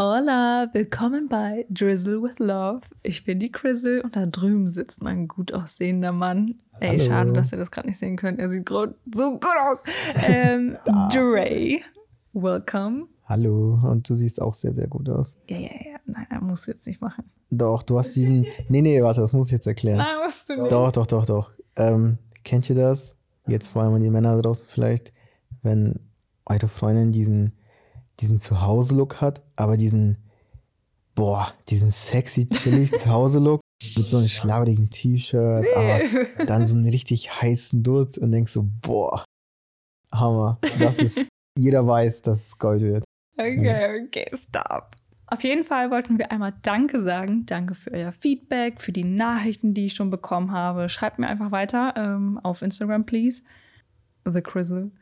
Hola, willkommen bei Drizzle with Love. Ich bin die Crizzle und da drüben sitzt mein gut aussehender Mann. Ey, Hallo. schade, dass ihr das gerade nicht sehen könnt. Er sieht so gut aus. Ähm, Dre, welcome. Hallo, und du siehst auch sehr, sehr gut aus. Ja, ja, ja. Nein, das musst du jetzt nicht machen. Doch, du hast diesen. Nee, nee, warte, das muss ich jetzt erklären. Nein, musst du nicht. Doch, doch, doch, doch. Ähm, kennt ihr das? Jetzt vor allem die Männer draußen vielleicht, wenn eure Freundin diesen, diesen Zuhause-Look hat, aber diesen, boah, diesen sexy, chillig Zuhause-Look mit so einem schlabberigen T-Shirt, aber dann so einen richtig heißen Dutt und denkst so, boah, Hammer. Das ist, jeder weiß, dass es Gold wird. Okay, okay, stop. Auf jeden Fall wollten wir einmal Danke sagen. Danke für euer Feedback, für die Nachrichten, die ich schon bekommen habe. Schreibt mir einfach weiter ähm, auf Instagram, please. The Crizzle.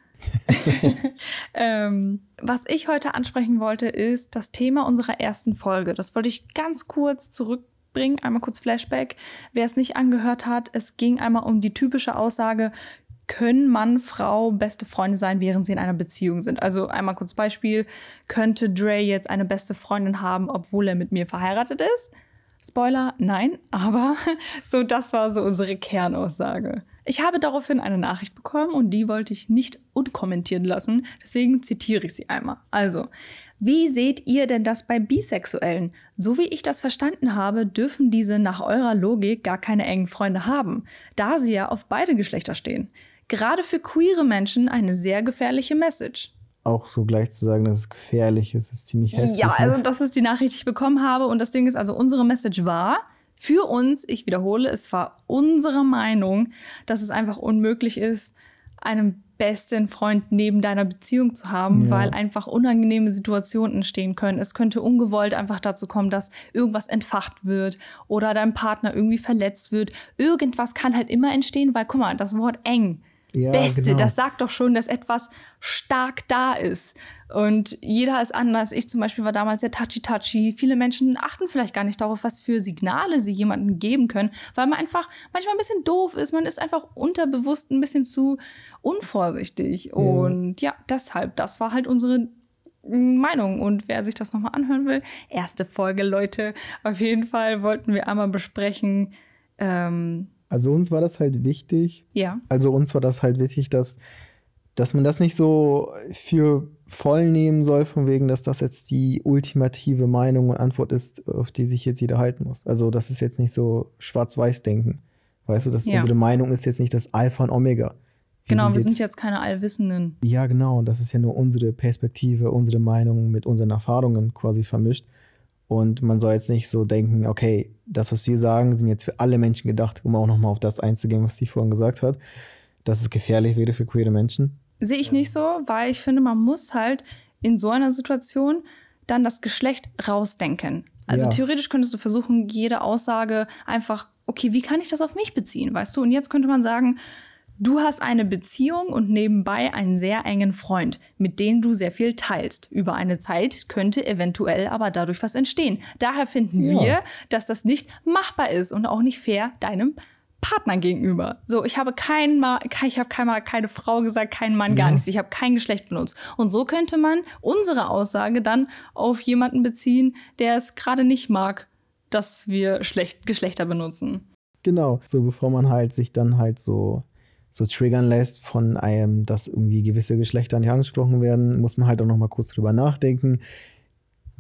ähm, was ich heute ansprechen wollte, ist das Thema unserer ersten Folge. Das wollte ich ganz kurz zurückbringen, einmal kurz Flashback. Wer es nicht angehört hat, es ging einmal um die typische Aussage, können Mann, Frau beste Freunde sein, während sie in einer Beziehung sind. Also einmal kurz Beispiel, könnte Dre jetzt eine beste Freundin haben, obwohl er mit mir verheiratet ist? Spoiler, nein, aber so das war so unsere Kernaussage. Ich habe daraufhin eine Nachricht bekommen und die wollte ich nicht unkommentiert lassen, deswegen zitiere ich sie einmal. Also, wie seht ihr denn das bei Bisexuellen? So wie ich das verstanden habe, dürfen diese nach eurer Logik gar keine engen Freunde haben, da sie ja auf beide Geschlechter stehen. Gerade für queere Menschen eine sehr gefährliche Message. Auch so gleich zu sagen, dass es gefährlich ist, ist ziemlich heftig. Ja, ne? also das ist die Nachricht, die ich bekommen habe. Und das Ding ist, also unsere Message war für uns, ich wiederhole, es war unsere Meinung, dass es einfach unmöglich ist, einen besten Freund neben deiner Beziehung zu haben, Ja. weil einfach unangenehme Situationen entstehen können. Es könnte ungewollt einfach dazu kommen, dass irgendwas entfacht wird oder dein Partner irgendwie verletzt wird. Irgendwas kann halt immer entstehen, weil guck mal, das Wort eng. Ja, Beste, genau. das sagt doch schon, dass etwas stark da ist. Und jeder ist anders. Ich zum Beispiel war damals sehr touchy-touchy. Viele Menschen achten vielleicht gar nicht darauf, was für Signale sie jemandem geben können, weil man einfach manchmal ein bisschen doof ist. Man ist einfach unterbewusst ein bisschen zu unvorsichtig. Und ja, deshalb, das war halt unsere Meinung. Und wer sich das nochmal anhören will, erste Folge, Leute. Auf jeden Fall wollten wir einmal besprechen. Ähm, Also uns war das halt wichtig. ja, Also uns war das halt wichtig, dass, dass man das nicht so für voll nehmen soll, von wegen, dass das jetzt die ultimative Meinung und Antwort ist, auf die sich jetzt jeder halten muss. Also das ist jetzt nicht so schwarz-weiß-denken. Weißt du, dass Ja. unsere Meinung ist jetzt nicht das Alpha und Omega. genau, wir sind jetzt keine Allwissenden. Ja, genau. Das ist ja nur unsere Perspektive, unsere Meinung mit unseren Erfahrungen quasi vermischt. Und man soll jetzt nicht so denken, okay, das, was wir sagen, sind jetzt für alle Menschen gedacht, um auch nochmal auf das einzugehen, was sie vorhin gesagt hat, dass es gefährlich wäre für queere Menschen. Sehe ich nicht so, weil ich finde, man muss halt in so einer Situation dann das Geschlecht rausdenken. Also Ja. theoretisch könntest du versuchen, jede Aussage einfach, okay, wie kann ich das auf mich beziehen, weißt du? Und jetzt könnte man sagen, du hast eine Beziehung und nebenbei einen sehr engen Freund, mit dem du sehr viel teilst. Über eine Zeit könnte eventuell aber dadurch was entstehen. Daher finden Ja. wir, dass das nicht machbar ist und auch nicht fair deinem Partner gegenüber. So, ich habe kein Mal, ich habe kein Mal keine Frau gesagt, kein Mann, gar Ja. nichts. Ich habe kein Geschlecht benutzt. Und so könnte man unsere Aussage dann auf jemanden beziehen, der es gerade nicht mag, dass wir schlecht Geschlechter benutzen. Genau. So bevor man halt sich dann halt so, so triggern lässt von einem, dass irgendwie gewisse Geschlechter nicht angesprochen werden, muss man halt auch nochmal kurz drüber nachdenken.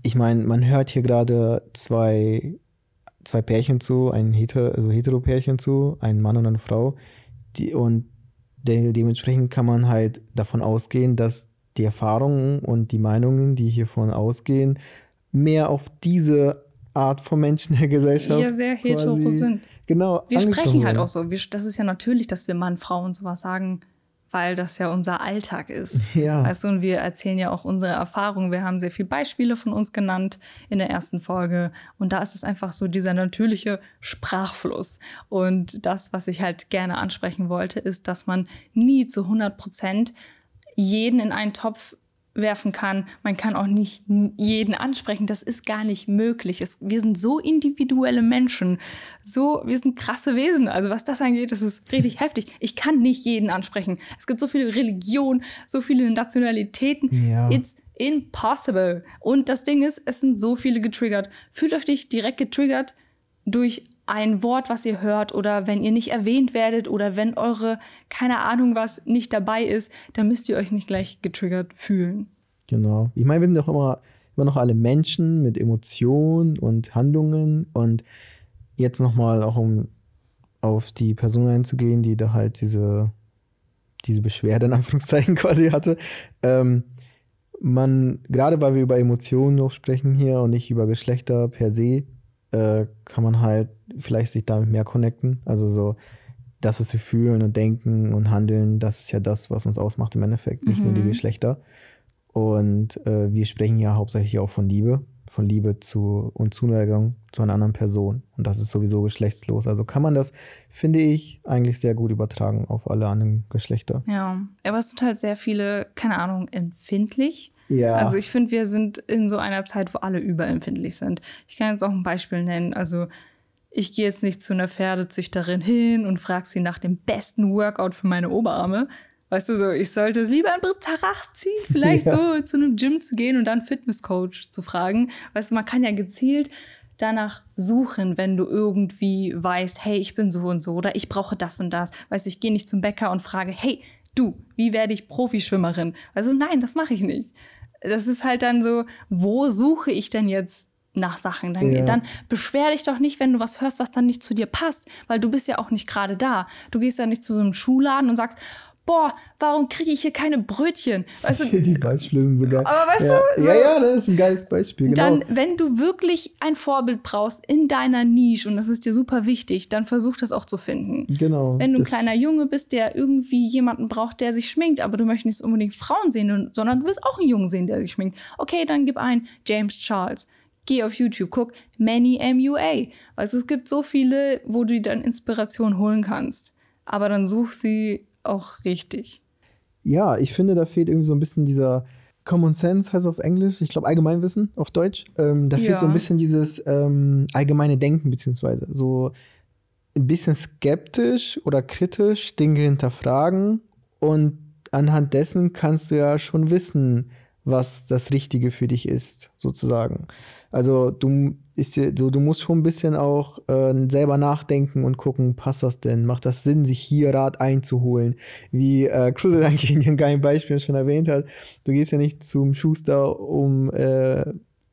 Ich meine, man hört hier gerade zwei, zwei Pärchen zu, ein Heter, also Hetero-Pärchen zu, ein Mann und eine Frau. Die, und de dementsprechend kann man halt davon ausgehen, dass die Erfahrungen und die Meinungen, die hiervon ausgehen, mehr auf diese Art von Menschen der Gesellschaft. Wir sehr hetero sind. Genau. Wir sprechen halt auch so. Wir, das ist ja natürlich, dass wir Mann, Frau und sowas sagen, weil das ja unser Alltag ist. Ja. Weißt du, und wir erzählen ja auch unsere Erfahrungen. Wir haben sehr viele Beispiele von uns genannt in der ersten Folge. Und da ist es einfach so dieser natürliche Sprachfluss. Und das, was ich halt gerne ansprechen wollte, ist, dass man nie zu 100 Prozent jeden in einen Topf werfen kann. Man kann auch nicht jeden ansprechen. Das ist gar nicht möglich. Es, wir sind so individuelle Menschen. So, wir sind krasse Wesen. Also was das angeht, das ist richtig heftig. Ich kann nicht jeden ansprechen. Es gibt so viele Religionen, so viele Nationalitäten. Ja. It's, impossible. Und das Ding ist, es sind so viele getriggert. Fühlt euch nicht direkt getriggert durch ein Wort, was ihr hört oder wenn ihr nicht erwähnt werdet oder wenn eure, keine Ahnung was, nicht dabei ist, dann müsst ihr euch nicht gleich getriggert fühlen. Genau. Ich meine, wir sind doch immer, immer noch alle Menschen mit Emotionen und Handlungen und jetzt nochmal auch um auf die Person einzugehen, die da halt diese, diese Beschwerde in Anführungszeichen quasi hatte. Ähm, man, gerade weil wir über Emotionen noch sprechen hier und nicht über Geschlechter per se, äh, kann man halt vielleicht sich damit mehr connecten. Also so das, was wir fühlen und denken und handeln, das ist ja das, was uns ausmacht im Endeffekt, nicht mhm. nur die mhm. Geschlechter. Und äh, wir sprechen ja hauptsächlich auch von Liebe, von Liebe zu und Zuneigung zu einer anderen Person. Und das ist sowieso geschlechtslos. Also kann man das, finde ich, eigentlich sehr gut übertragen auf alle anderen Geschlechter. Ja, aber es sind halt sehr viele, keine Ahnung, empfindlich. Ja. Also ich finde, wir sind in so einer Zeit, wo alle überempfindlich sind. Ich kann jetzt auch ein Beispiel nennen. Also ich gehe jetzt nicht zu einer Pferdezüchterin hin und frage sie nach dem besten Workout für meine Oberarme. Weißt du so, ich sollte es lieber in Tarach ziehen, vielleicht ja. so zu einem Gym zu gehen und dann Fitnesscoach zu fragen. Weißt du, man kann ja gezielt danach suchen, wenn du irgendwie weißt, hey, ich bin so und so oder ich brauche das und das. Weißt du, ich gehe nicht zum Bäcker und frage, hey, du, wie werde ich Profischwimmerin? Also nein, das mache ich nicht. Das ist halt dann so, wo suche ich denn jetzt nach Sachen. Dann, ja. dann beschwer dich doch nicht, wenn du was hörst, was dann nicht zu dir passt, weil du bist ja auch nicht gerade da. Du gehst ja nicht zu so einem Schuhladen und sagst, boah, warum kriege ich hier keine Brötchen? Weißt du, die Beispiele sind so geil. Aber weißt ja. du? So, ja, ja, das ist ein geiles Beispiel. Genau. Dann, wenn du wirklich ein Vorbild brauchst in deiner Nische und das ist dir super wichtig, dann versuch das auch zu finden. Genau. Wenn du ein kleiner Junge bist, der irgendwie jemanden braucht, der sich schminkt, aber du möchtest nicht unbedingt Frauen sehen, sondern du willst auch einen Jungen sehen, der sich schminkt. Okay, dann gib ein James Charles geh auf YouTube, guck Many MUA. Also es gibt so viele, wo du dir dann Inspiration holen kannst. Aber dann such sie auch richtig. Ja, ich finde, da fehlt irgendwie so ein bisschen dieser Common Sense, heißt auf Englisch, ich glaube Allgemeinwissen auf Deutsch. Ähm, da fehlt ja. so ein bisschen dieses ähm, allgemeine Denken, beziehungsweise so ein bisschen skeptisch oder kritisch Dinge hinterfragen und anhand dessen kannst du ja schon wissen, was das Richtige für dich ist, sozusagen. Also du, ist, du, du musst schon ein bisschen auch äh, selber nachdenken und gucken, passt das denn? Macht das Sinn, sich hier Rat einzuholen? Wie äh, Cruise eigentlich in ihrem geilen Beispiel schon erwähnt hat, du gehst ja nicht zum Schuster, um äh,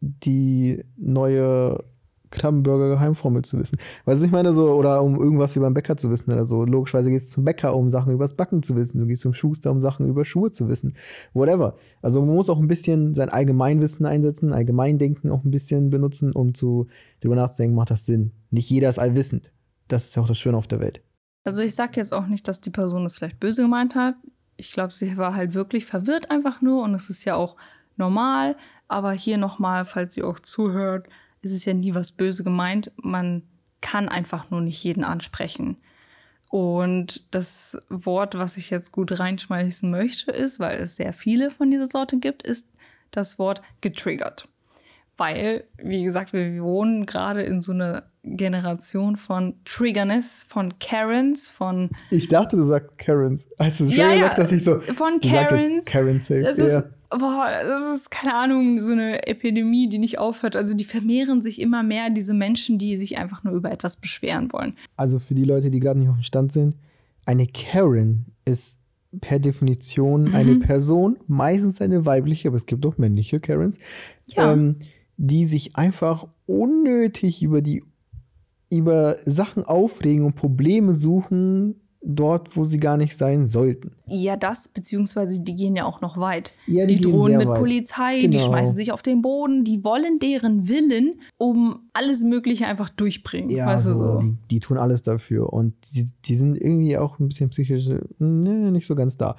die neue Krabbenburger Geheimformel zu wissen. Weißt du, ich meine so, oder um irgendwas über den Bäcker zu wissen oder so. Logischerweise gehst du zum Bäcker, um Sachen übers Backen zu wissen. Du gehst zum Schuster, um Sachen über Schuhe zu wissen. Whatever. Also man muss auch ein bisschen sein Allgemeinwissen einsetzen, Allgemeindenken auch ein bisschen benutzen, um zu darüber nachzudenken, macht das Sinn. Nicht jeder ist allwissend. Das ist ja auch das Schöne auf der Welt. Also ich sag jetzt auch nicht, dass die Person es vielleicht böse gemeint hat. Ich glaube, sie war halt wirklich verwirrt einfach nur und es ist ja auch normal. Aber hier nochmal, falls sie auch zuhört, es ist ja nie was böse gemeint. Man kann einfach nur nicht jeden ansprechen. Und das Wort, was ich jetzt gut reinschmeißen möchte, ist, weil es sehr viele von dieser Sorte gibt, ist das Wort getriggert. Weil, wie gesagt, wir wohnen gerade in so einer Generation von Triggerness, von Karens, von. Ich dachte, du sagst Karens. Hast du schon ja, gesagt, ja, dass ich so. Von Karens. Karen safe. Das ja. ist boah, das ist, keine Ahnung, so eine Epidemie, die nicht aufhört. Also die vermehren sich immer mehr, diese Menschen, die sich einfach nur über etwas beschweren wollen. Also für die Leute, die gerade nicht auf dem Stand sind, eine Karen ist per Definition mhm. eine Person, meistens eine weibliche, aber es gibt auch männliche Karens, ja. ähm, die sich einfach unnötig über die über Sachen aufregen und Probleme suchen, dort, wo sie gar nicht sein sollten. Ja, das, beziehungsweise die gehen ja auch noch weit. Ja, die, die drohen mit weit. Polizei, genau. die schmeißen sich auf den Boden, die wollen deren Willen um alles Mögliche einfach durchbringen. Ja, weißt du so. Die, die, tun alles dafür und die, die sind irgendwie auch ein bisschen psychisch, ne, nicht so ganz da.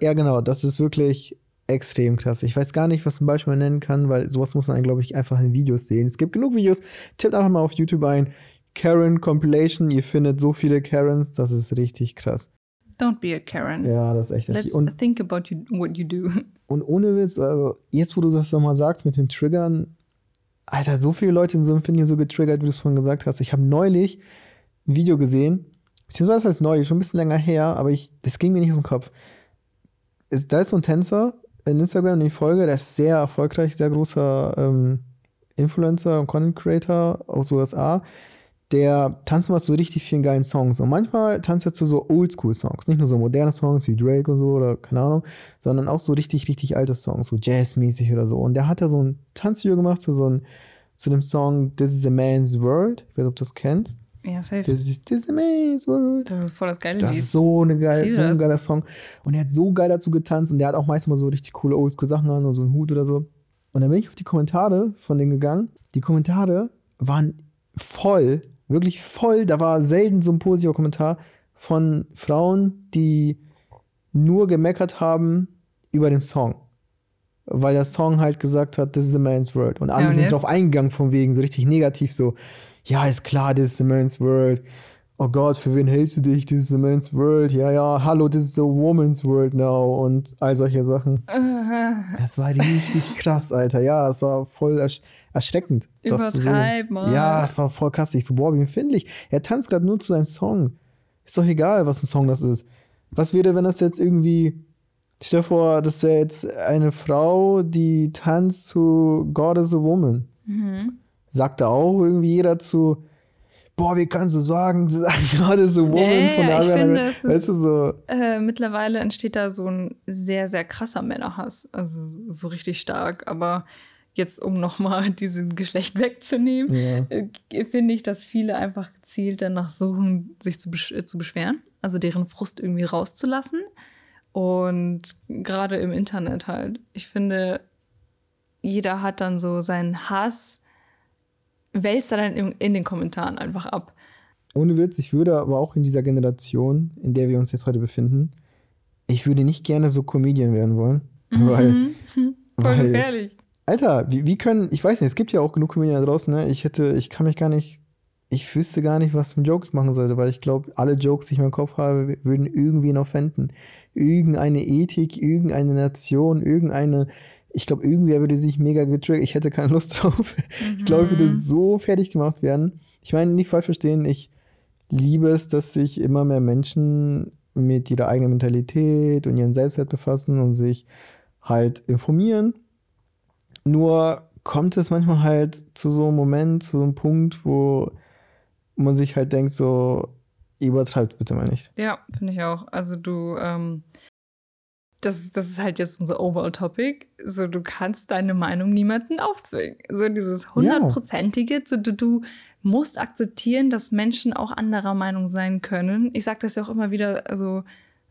Ja, genau, das ist wirklich extrem krass. Ich weiß gar nicht, was zum Beispiel nennen kann, weil sowas muss man, glaube ich, einfach in Videos sehen. Es gibt genug Videos. Tippt einfach mal auf YouTube ein. Karen Compilation. Ihr findet so viele Karens, das ist richtig krass. Don't be a Karen. Ja, das ist echt Let's und, think about you, what you do. Und ohne Witz, also jetzt, wo du das nochmal sagst mit den Triggern, Alter, so viele Leute sind so empfinden so getriggert, wie du es vorhin gesagt hast. Ich habe neulich ein Video gesehen, beziehungsweise das heißt neulich, schon ein bisschen länger her, aber ich, das ging mir nicht aus dem Kopf. Da ist so ein Tänzer, in Instagram, den ich folge, der ist sehr erfolgreich, sehr großer ähm, Influencer und Content Creator aus USA. Der tanzt mal zu richtig vielen geilen Songs. Und manchmal tanzt er zu so Oldschool-Songs. Nicht nur so moderne Songs wie Drake und so oder keine Ahnung, sondern auch so richtig, richtig alte Songs, so Jazz-mäßig oder so. Und der hat da so ein Tanzvideo gemacht zu so ein, zu dem Song This is a Man's World. Ich weiß nicht, ob du das kennst. Ja, safe. This is, this is a man's world. Das ist voll das geile Das Lied. ist so, eine Ich geil, liebe so ein das. geiler Song. Und er hat so geil dazu getanzt und der hat auch meistens mal so richtig coole Oldschool-Sachen an und so einen Hut oder so. Und dann bin ich auf die Kommentare von denen gegangen. Die Kommentare waren voll, wirklich voll. Da war selten so ein positiver Kommentar von Frauen, die nur gemeckert haben über den Song. Weil der Song halt gesagt hat, this is a man's world. Und alle und sind drauf eingegangen von wegen, so richtig negativ so, ja, ist klar, this is a man's world. Oh Gott, für wen hältst du dich? This is a man's world. Ja, ja, hallo, this is a woman's world now. Und all solche Sachen. Das war richtig krass, Alter. Ja, das war voll ersch erschreckend. Übertreib mal. Ja, es war voll krass. Ich so, boah, wie empfindlich. Er tanzt gerade nur zu einem Song. Ist doch egal, was ein Song das ist. Was wäre, wenn das jetzt irgendwie. Stell dir vor, das wäre jetzt eine Frau, die tanzt zu God is a Woman. Mhm. Sagt da auch irgendwie jeder zu. Boah, wie kannst du sagen, God is a Woman Nee, von der ich Ariana finde, es Weißt ist- du so. Äh, mittlerweile entsteht da so ein sehr, sehr krasser Männerhass. Also so richtig stark. Aber jetzt, um nochmal diesen Geschlecht wegzunehmen, Ja. äh, finde ich, dass viele einfach gezielt danach suchen, sich zu, besch äh, zu beschweren. Also deren Frust irgendwie rauszulassen. Und gerade im Internet halt. Ich finde, jeder hat dann so seinen Hass, wälzt er dann in, in den Kommentaren einfach ab. Ohne Witz, ich würde aber auch in dieser Generation, in der wir uns jetzt heute befinden, ich würde nicht gerne so Comedian werden wollen. Weil, Mhm. Voll weil gefährlich. Alter, wie, wie können, ich weiß nicht, es gibt ja auch genug Comedian da draußen, ne? Ich hätte, ich kann mich gar nicht, ich wüsste gar nicht, was für ein Joke ich machen sollte, weil ich glaube, alle Jokes, die ich in meinem Kopf habe, würden irgendwen offenden. Irgendeine Ethik, irgendeine Nation, irgendeine, ich glaube, irgendwer würde sich mega getriggert, ich hätte keine Lust drauf. Ich glaube, ich würde so fertig gemacht werden. Ich meine, nicht falsch verstehen, ich liebe es, dass sich immer mehr Menschen mit ihrer eigenen Mentalität und ihren Selbstwert befassen und sich halt informieren. Nur kommt es manchmal halt zu so einem Moment, zu so einem Punkt, wo man sich halt denkt, so, übertreibt bitte mal nicht. Ja, finde ich auch. Also du, ähm, das, das ist halt jetzt unser Overall-Topic. So, du kannst deine Meinung niemanden aufzwingen. So dieses hundertprozentige, so, du, du musst akzeptieren, dass Menschen auch anderer Meinung sein können. Ich sage das ja auch immer wieder, also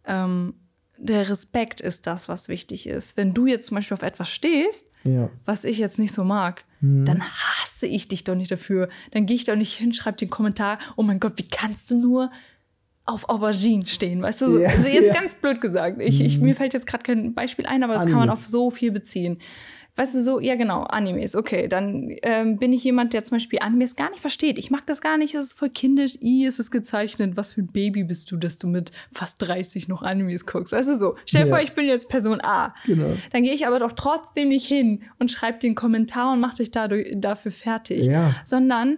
ähm, der Respekt ist das, was wichtig ist. Wenn du jetzt zum Beispiel auf etwas stehst, Ja. was ich jetzt nicht so mag, Mhm. dann hasse ich dich doch nicht dafür. Dann gehe ich doch nicht hin, schreib den Kommentar, oh mein Gott, wie kannst du nur auf Aubergine stehen, weißt du? So, Ja, also jetzt ja. ganz blöd gesagt. Ich, ich, mir fällt jetzt gerade kein Beispiel ein, aber das kann man auf Animes. so viel beziehen. Weißt du, so, ja genau, Animes, okay, dann ähm, bin ich jemand, der zum Beispiel Animes gar nicht versteht. Ich mag das gar nicht, es ist voll kindisch, i, es ist gezeichnet. Was für ein Baby bist du, dass du mit fast 30 noch Animes guckst? Du so, stell dir Ja. vor, ich bin jetzt Person A. Genau. Dann gehe ich aber doch trotzdem nicht hin und schreibe den Kommentar und mach dich dadurch, dafür fertig. Ja. Sondern,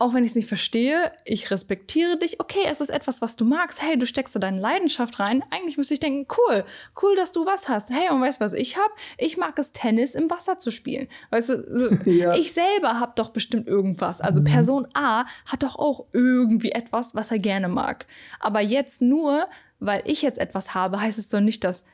auch wenn ich es nicht verstehe, ich respektiere dich. Okay, es ist etwas, was du magst. Hey, du steckst da deine Leidenschaft rein. Eigentlich müsste ich denken, cool, cool, dass du was hast. Hey, und weißt du, was ich hab? Ich mag es, Tennis im Wasser zu spielen. Weißt du, so, Ja. ich selber hab doch bestimmt irgendwas. Also Person A hat doch auch irgendwie etwas, was er gerne mag. Aber jetzt nur, weil ich jetzt etwas habe, heißt es doch nicht, dass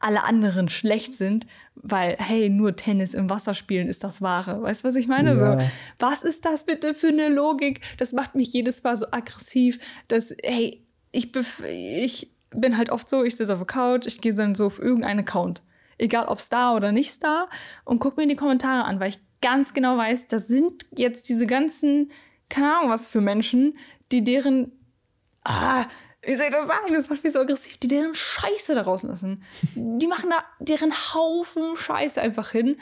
alle anderen schlecht sind, weil, hey, nur Tennis im Wasser spielen ist das Wahre. Weißt du, was ich meine? Ja. So, was ist das bitte für eine Logik? Das macht mich jedes Mal so aggressiv, dass, hey, ich, ich bin halt oft so, ich sitze auf der Couch, ich gehe dann so auf irgendeinen Account. Egal ob Star oder nicht Star und guck mir die Kommentare an, weil ich ganz genau weiß, das sind jetzt diese ganzen, keine Ahnung was für Menschen, die deren ah, wie soll ich das sagen? Das macht mich so aggressiv, die deren Scheiße da rauslassen. Die machen da deren Haufen Scheiße einfach hin.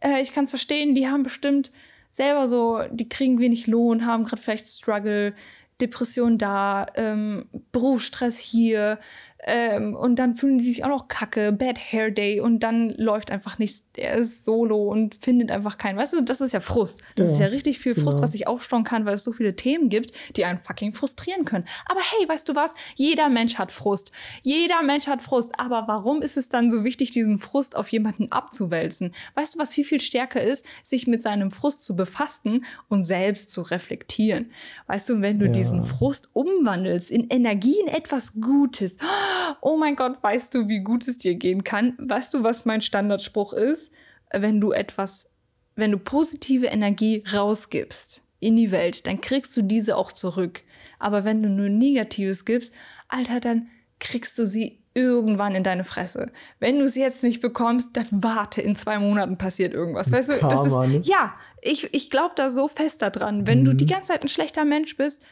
Äh, ich kann es verstehen, die haben bestimmt selber so, die kriegen wenig Lohn, haben gerade vielleicht Struggle, Depression da, ähm, Berufsstress hier, Ähm, und dann fühlen die sich auch noch kacke, Bad Hair Day und dann läuft einfach nichts. Er ist solo und findet einfach keinen. Weißt du, das ist ja Frust. Das ja, ist ja richtig viel Frust, genau. was sich aufstauen kann, weil es so viele Themen gibt, die einen fucking frustrieren können. Aber hey, weißt du was? Jeder Mensch hat Frust. Jeder Mensch hat Frust. Aber warum ist es dann so wichtig, diesen Frust auf jemanden abzuwälzen? Weißt du, was viel, viel stärker ist, sich mit seinem Frust zu befassen und selbst zu reflektieren? Weißt du, wenn du ja. diesen Frust umwandelst in Energie, in etwas Gutes, oh mein Gott, weißt du, wie gut es dir gehen kann? Weißt du, was mein Standardspruch ist? Wenn du etwas, wenn du positive Energie rausgibst in die Welt, dann kriegst du diese auch zurück. Aber wenn du nur Negatives gibst, Alter, dann kriegst du sie irgendwann in deine Fresse. Wenn du sie jetzt nicht bekommst, dann warte, in zwei Monaten passiert irgendwas. Weißt du, das ist, ja, ich, ich glaube da so fest daran. Wenn mhm. du die ganze Zeit ein schlechter Mensch bist,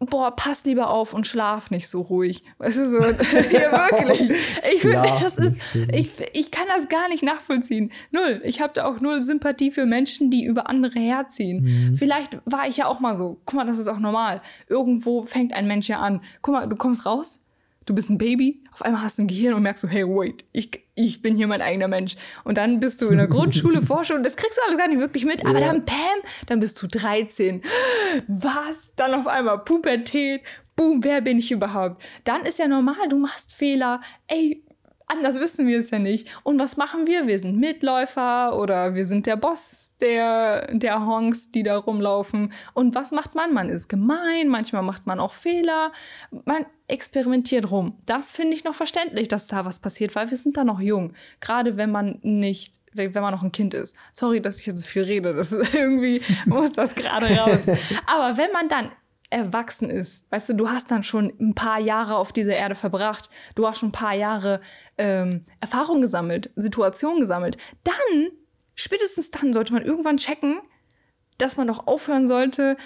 boah, pass lieber auf und schlaf nicht so ruhig. Weißt du, so, hier wirklich. Ich, find, das ist, ich, ich kann das gar nicht nachvollziehen. Null. Ich habe da auch null Sympathie für Menschen, die über andere herziehen. Mhm. Vielleicht war ich ja auch mal so. Guck mal, das ist auch normal. Irgendwo fängt ein Mensch ja an. Guck mal, du kommst raus, du bist ein Baby, auf einmal hast du ein Gehirn und merkst so, hey, wait, ich, ich bin hier mein eigener Mensch. Und dann bist du in der Grundschule, Vorschule, das kriegst du alles gar nicht wirklich mit. Aber ja. dann, Pam, dann bist du 13. Was? Dann auf einmal Pubertät. Boom, wer bin ich überhaupt? Dann ist ja normal, du machst Fehler. Ey, anders wissen wir es ja nicht. Und was machen wir? Wir sind Mitläufer oder wir sind der Boss der, der Honks, die da rumlaufen. Und was macht man? Man ist gemein, manchmal macht man auch Fehler. Man experimentiert rum. Das finde ich noch verständlich, dass da was passiert, weil wir sind da noch jung. Gerade wenn man nicht, wenn man noch ein Kind ist. Sorry, dass ich jetzt so viel rede. Das ist irgendwie, muss das gerade raus. Aber wenn man dann erwachsen ist. Weißt du, du hast dann schon ein paar Jahre auf dieser Erde verbracht, du hast schon ein paar Jahre ähm, Erfahrung gesammelt, Situationen gesammelt. Dann, spätestens dann, sollte man irgendwann checken, dass man doch aufhören sollte,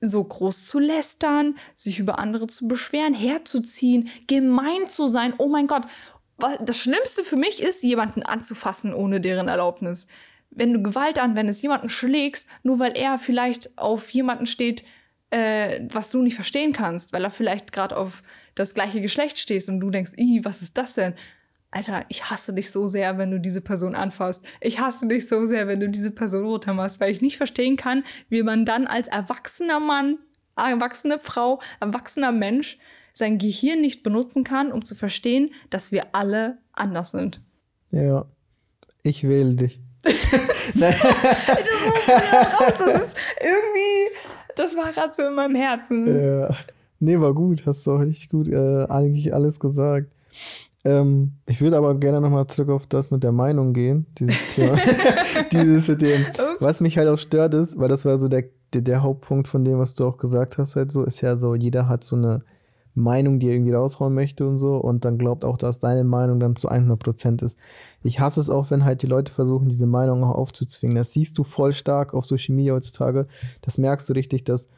so groß zu lästern, sich über andere zu beschweren, herzuziehen, gemein zu sein. Oh mein Gott, das Schlimmste für mich ist, jemanden anzufassen ohne deren Erlaubnis. Wenn du Gewalt anwendest, jemanden schlägst, nur weil er vielleicht auf jemanden steht, äh, was du nicht verstehen kannst, weil er vielleicht gerade auf das gleiche Geschlecht stehst und du denkst, Ih, was ist das denn? Alter, ich hasse dich so sehr, wenn du diese Person anfasst. Ich hasse dich so sehr, wenn du diese Person runtermachst, weil ich nicht verstehen kann, wie man dann als erwachsener Mann, erwachsene Frau, erwachsener Mensch sein Gehirn nicht benutzen kann, um zu verstehen, dass wir alle anders sind. Ja, ich wähle dich. das, das, das ist irgendwie das war gerade so in meinem Herzen. Ja. Nee, war gut. Hast du auch richtig gut äh, eigentlich alles gesagt. Ähm, ich würde aber gerne nochmal zurück auf das mit der Meinung gehen, dieses Thema. dieses mit dem, was mich halt auch stört ist, weil das war so der, der, der, Hauptpunkt von dem, was du auch gesagt hast, halt so, ist ja so, jeder hat so eine Meinung, die er irgendwie raushauen möchte und so und dann glaubt auch, dass deine Meinung dann zu 100% ist. Ich hasse es auch, wenn halt die Leute versuchen, diese Meinung auch aufzuzwingen. Das siehst du voll stark auf Social Media heutzutage. Das merkst du richtig, dass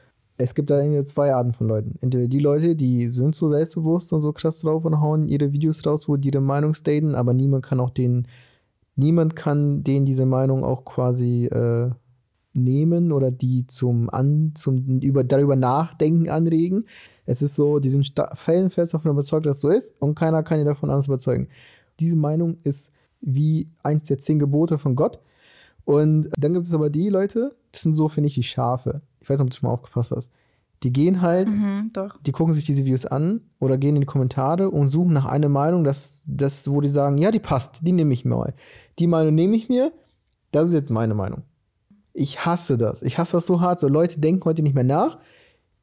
es gibt da irgendwie zwei Arten von Leuten. Entweder die Leute, die sind so selbstbewusst und so krass drauf und hauen ihre Videos raus, wo die ihre Meinung staten, aber niemand kann auch denen, niemand kann denen diese Meinung auch quasi äh, nehmen oder die zum, an, zum über, darüber nachdenken anregen. Es ist so, die sind fellenfest davon überzeugt, dass es so ist und keiner kann ihr davon anders überzeugen. Diese Meinung ist wie eins der zehn Gebote von Gott. Und dann gibt es aber die Leute, das sind so, finde ich, die Schafe. Ich weiß nicht, ob du schon mal aufgepasst hast. Die gehen halt, mhm, die gucken sich diese Videos an oder gehen in die Kommentare und suchen nach einer Meinung, dass, dass, wo die sagen, ja, die passt, die nehme ich mir mal. Die Meinung nehme ich mir, das ist jetzt meine Meinung. Ich hasse das. Ich hasse das so hart. So Leute denken heute nicht mehr nach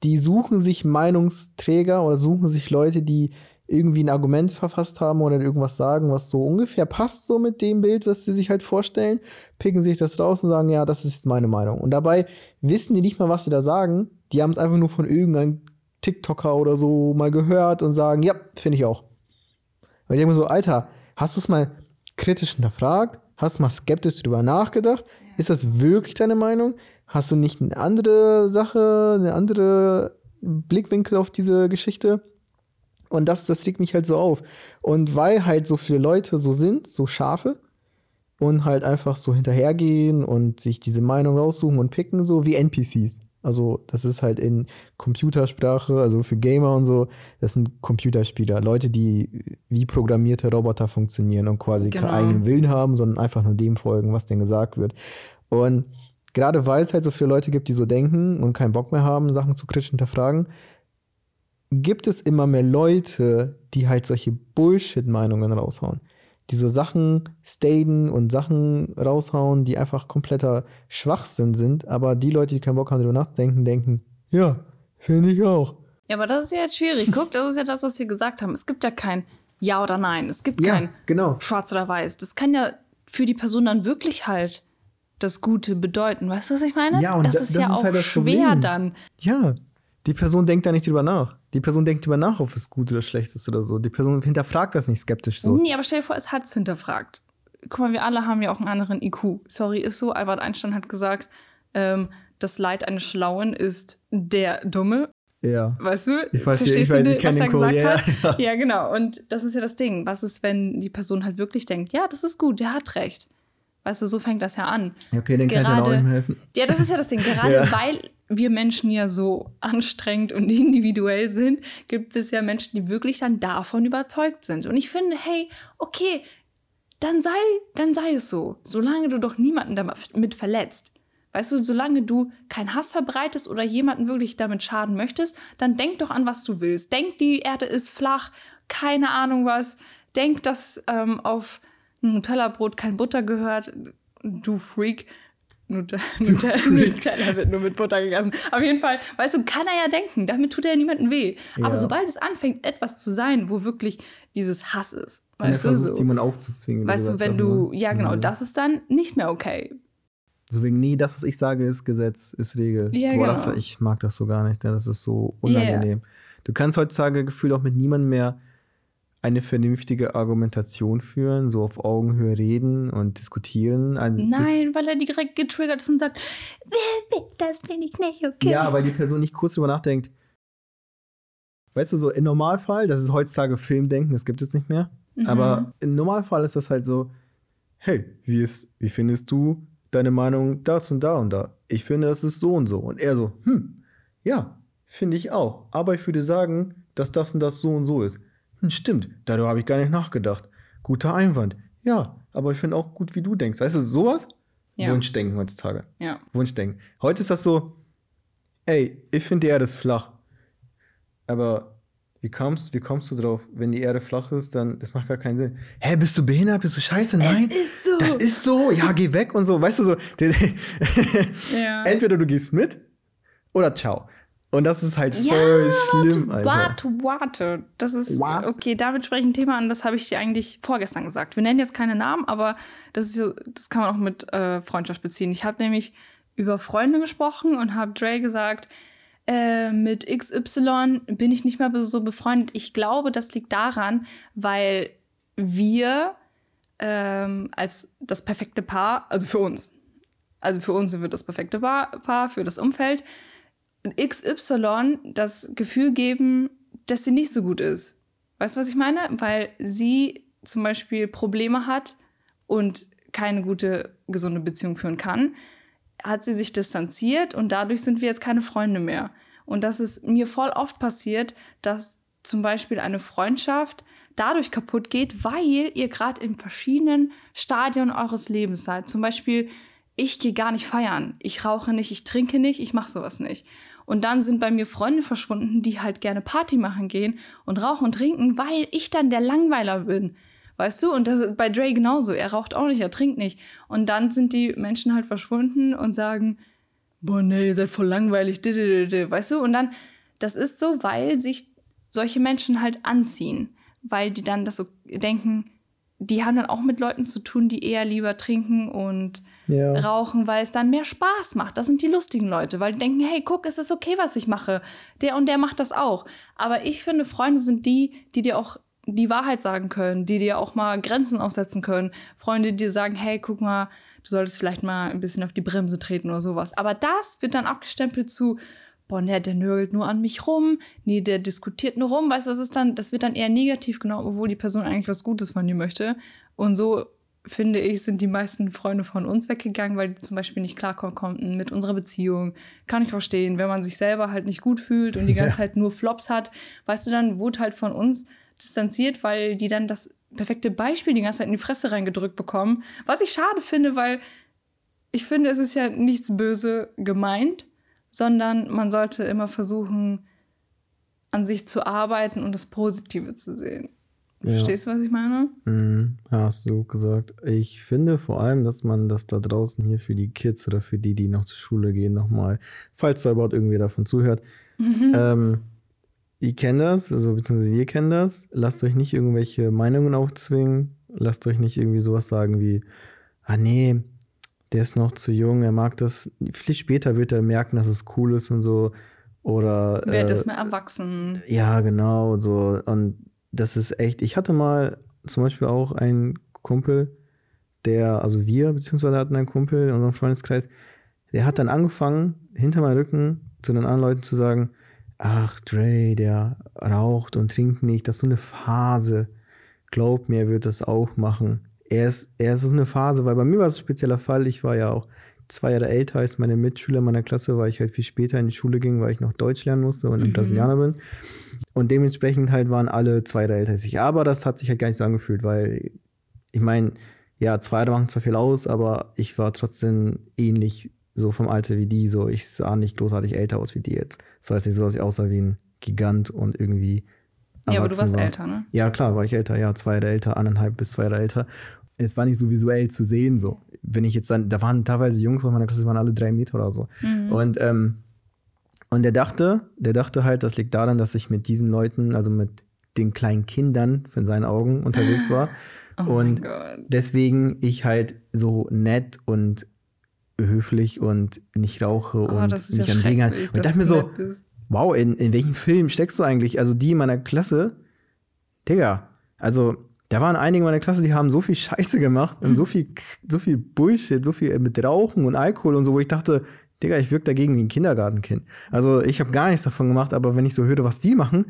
die suchen sich Meinungsträger oder suchen sich Leute, die irgendwie ein Argument verfasst haben oder irgendwas sagen, was so ungefähr passt so mit dem Bild, was sie sich halt vorstellen, picken sich das raus und sagen, ja, das ist meine Meinung. Und dabei wissen die nicht mal, was sie da sagen. Die haben es einfach nur von irgendeinem TikToker oder so mal gehört und sagen, ja, finde ich auch. Und denke mir so, Alter, hast du es mal kritisch hinterfragt? Hast du mal skeptisch drüber nachgedacht? Ist das wirklich deine Meinung? Hast du nicht eine andere Sache, eine andere Blickwinkel auf diese Geschichte? Und das, das regt mich halt so auf. Und weil halt so viele Leute so sind, so Schafe, und halt einfach so hinterhergehen und sich diese Meinung raussuchen und picken, so wie NPCs. Also, das ist halt in Computersprache, also für Gamer und so, das sind Computerspieler. Leute, die wie programmierte Roboter funktionieren und quasi Genau. keinen eigenen Willen haben, sondern einfach nur dem folgen, was denen gesagt wird. Und gerade weil es halt so viele Leute gibt, die so denken und keinen Bock mehr haben, Sachen zu kritisch hinterfragen, gibt es immer mehr Leute, die halt solche Bullshit-Meinungen raushauen. Die so Sachen staten und Sachen raushauen, die einfach kompletter Schwachsinn sind. Aber die Leute, die keinen Bock haben, darüber nachzudenken, denken, ja, finde ich auch. Ja, aber das ist ja jetzt schwierig. Guck, das ist ja das, was wir gesagt haben. Es gibt ja kein Ja oder Nein. Es gibt kein genau. Schwarz oder Weiß. Das kann ja für die Person dann wirklich halt das Gute bedeuten. Weißt du, was ich meine? Ja, und das da- ist das ja ist auch halt das schwer Problem. dann. Ja, die Person denkt da nicht drüber nach. Die Person denkt drüber nach, ob es gut oder schlecht ist oder so. Die Person hinterfragt das nicht skeptisch so. Nee, aber stell dir vor, es hat es hinterfragt. Guck mal, wir alle haben ja auch einen anderen IQ. Sorry, ist so. Albert Einstein hat gesagt, ähm, das Leid eines Schlauen ist der Dumme. Ja. Weißt du? Ich verstehe, Verstehst ich weiß, du, ich was er Code, gesagt ja, hat? Ja. genau. Und das ist ja das Ding. Was ist, wenn die Person halt wirklich denkt, ja, das ist gut, der hat recht. Weißt du, so fängt das ja an. Okay, den kann ich dann auch Gerade- nicht helfen. Ja, das ist ja das Ding. Gerade Ja. weil wir Menschen ja so anstrengend und individuell sind, gibt es ja Menschen, die wirklich dann davon überzeugt sind. Und ich finde, hey, okay, dann sei, dann sei es so. Solange du doch niemanden damit verletzt. Weißt du, solange du keinen Hass verbreitest oder jemanden wirklich damit schaden möchtest, dann denk doch an, was du willst. Denk, die Erde ist flach, keine Ahnung was. Denk, dass ähm, auf ein Nutella-Brot kein Butter gehört. Du Freak. Nut Nutella, Nutella wird nur mit Butter gegessen. Auf jeden Fall, weißt du, kann er ja denken. Damit tut er ja niemandem weh. Aber Ja. sobald es anfängt, etwas zu sein, wo wirklich dieses Hass ist, weißt du, so. jemanden aufzuzwingen. Weißt du, wenn hast, du, ne? ja genau, Mhm. das ist dann nicht mehr okay. Deswegen, nee, das, was ich sage, ist Gesetz, ist Regel. Ja, Boah, genau. das, ich mag das so gar nicht, das ist so unangenehm. Du kannst heutzutage gefühlt auch mit niemandem mehr eine vernünftige Argumentation führen, so auf Augenhöhe reden und diskutieren. Also Nein, weil er direkt getriggert ist und sagt, das finde ich nicht okay. Ja, weil die Person nicht kurz drüber nachdenkt. Weißt du, so im Normalfall, das ist heutzutage Filmdenken, das gibt es nicht mehr. Mhm. Aber im Normalfall ist das halt so, hey, wie, ist, wie findest du deine Meinung das und da und da? Ich finde, das ist so und so. Und er so, hm, ja, finde ich auch. Aber ich würde sagen, dass das und das so und so ist. Hm, stimmt, darüber habe ich gar nicht nachgedacht. Guter Einwand. Ja, aber ich finde auch gut, wie du denkst. Weißt du, sowas? Ja. Wunschdenken heutzutage. ja. Wunschdenken. Heute ist das so, ey, ich finde die Erde ist flach. Aber wie kommst, wie kommst du drauf? Wenn die Erde flach ist, dann, das macht gar keinen Sinn. Hä, bist du behindert? Bist du scheiße? Nein. ist so. Das ist so. Ja, geh weg und so. Weißt du so. Ja. Entweder du gehst mit oder ciao. Und das ist halt voll schlimm, warte, Alter. warte, warte. Das ist, Warte. okay, damit spreche ich ein Thema an, das habe ich dir eigentlich vorgestern gesagt. Wir nennen jetzt keine Namen, aber das, ist das kann man auch mit äh, Freundschaft beziehen. Ich habe nämlich über Freunde gesprochen und habe Dre gesagt, äh, mit XY bin ich nicht mehr so befreundet. Ich glaube, das liegt daran, weil wir ähm, als das perfekte Paar, also für uns, also für uns sind wir das perfekte Paar, Paar für das Umfeld, XY das Gefühl geben, dass sie nicht so gut ist. Weißt du, was ich meine? Weil sie zum Beispiel Probleme hat und keine gute, gesunde Beziehung führen kann, hat sie sich distanziert und dadurch sind wir jetzt keine Freunde mehr. Und das ist mir voll oft passiert, dass zum Beispiel eine Freundschaft dadurch kaputt geht, weil ihr gerade in verschiedenen Stadien eures Lebens seid. Zum Beispiel, ich gehe gar nicht feiern, ich rauche nicht, ich trinke nicht, ich mache sowas nicht. Und dann sind bei mir Freunde verschwunden, die halt gerne Party machen gehen und rauchen und trinken, weil ich dann der Langweiler bin. Weißt du? Und das ist bei Dre genauso. Er raucht auch nicht, er trinkt nicht. Und dann sind die Menschen halt verschwunden und sagen, boah, nee, ihr seid voll langweilig, weißt du? Und dann, das ist so, weil sich solche Menschen halt anziehen, weil die dann das so denken, die haben dann auch mit Leuten zu tun, die eher lieber trinken und Ja. rauchen, weil es dann mehr Spaß macht. Das sind die lustigen Leute, weil die denken, hey, guck, es ist okay, was ich mache. Der und der macht das auch. Aber ich finde, Freunde sind die, die dir auch die Wahrheit sagen können, die dir auch mal Grenzen aufsetzen können. Freunde, die dir sagen, hey, guck mal, du solltest vielleicht mal ein bisschen auf die Bremse treten oder sowas. Aber das wird dann abgestempelt zu, boah, nee, der nörgelt nur an mich rum, nee, der diskutiert nur rum, weißt du, das ist dann, das wird dann eher negativ genommen, obwohl die Person eigentlich was Gutes von dir möchte. Und so finde ich, sind die meisten Freunde von uns weggegangen, weil die zum Beispiel nicht klarkommen konnten mit unserer Beziehung. Kann ich verstehen, wenn man sich selber halt nicht gut fühlt und die ganze ja. Zeit nur Flops hat, weißt du, dann wurde halt von uns distanziert, weil die dann das perfekte Beispiel die ganze Zeit in die Fresse reingedrückt bekommen. Was ich schade finde, weil ich finde, es ist ja nichts böse gemeint, sondern man sollte immer versuchen, an sich zu arbeiten und das Positive zu sehen. Ja. Verstehst du, was ich meine? Mhm, hast du gesagt. Ich finde vor allem, dass man das da draußen hier für die Kids oder für die, die noch zur Schule gehen, nochmal, falls da überhaupt irgendwie davon zuhört, mhm. ähm, ihr kennt das, also beziehungsweise wir kennen das. Lasst euch nicht irgendwelche Meinungen aufzwingen. Lasst euch nicht irgendwie sowas sagen wie, ah nee, der ist noch zu jung, er mag das. Viel später wird er merken, dass es cool ist und so. Oder. Wer äh, ist mehr erwachsen. Ja, genau. So. Und das ist echt. Ich hatte mal zum Beispiel auch einen Kumpel, der, also wir, beziehungsweise hatten einen Kumpel in unserem Freundeskreis, der hat dann angefangen, hinter meinem Rücken zu den anderen Leuten zu sagen, ach, Dre, der raucht und trinkt nicht, das ist so eine Phase. Glaub mir, er wird das auch machen. Er ist, er ist eine Phase, weil bei mir war es ein spezieller Fall. Ich war ja auch zwei Jahre älter als meine Mitschüler meiner Klasse, weil ich halt viel später in die Schule ging, weil ich noch Deutsch lernen musste und mhm. Brasilianer bin. Und dementsprechend halt waren alle zwei Jahre älter als ich. Aber das hat sich halt gar nicht so angefühlt, weil ich meine, ja, zwei Jahre machen zwar viel aus, aber ich war trotzdem ähnlich so vom Alter wie die. So, ich sah nicht großartig älter aus wie die jetzt. Das heißt nicht so, dass ich aussah wie ein Gigant und irgendwie. Ja, aber du warst war. älter, ne? Ja, klar, war ich älter, ja, zwei Jahre älter, anderthalb bis zwei Jahre älter. Es war nicht so visuell zu sehen, so. Wenn ich jetzt dann, da waren teilweise Jungs aus meiner Klasse, die waren alle drei Meter oder so. Mhm. Und, ähm, und der dachte, der dachte halt, das liegt daran, dass ich mit diesen Leuten, also mit den kleinen Kindern in seinen Augen unterwegs war. Oh und deswegen ich halt so nett und höflich und nicht rauche oh, und nicht ja an Dingen. Und dachte mir so, wow, in, in welchem Film steckst du eigentlich? Also die in meiner Klasse, Digga, also da waren einige in meiner Klasse, die haben so viel Scheiße gemacht und so viel, so viel Bullshit, so viel mit Rauchen und Alkohol und so, wo ich dachte, Digga, ich wirke dagegen wie ein Kindergartenkind. Also ich habe gar nichts davon gemacht, aber wenn ich so höre, was die machen,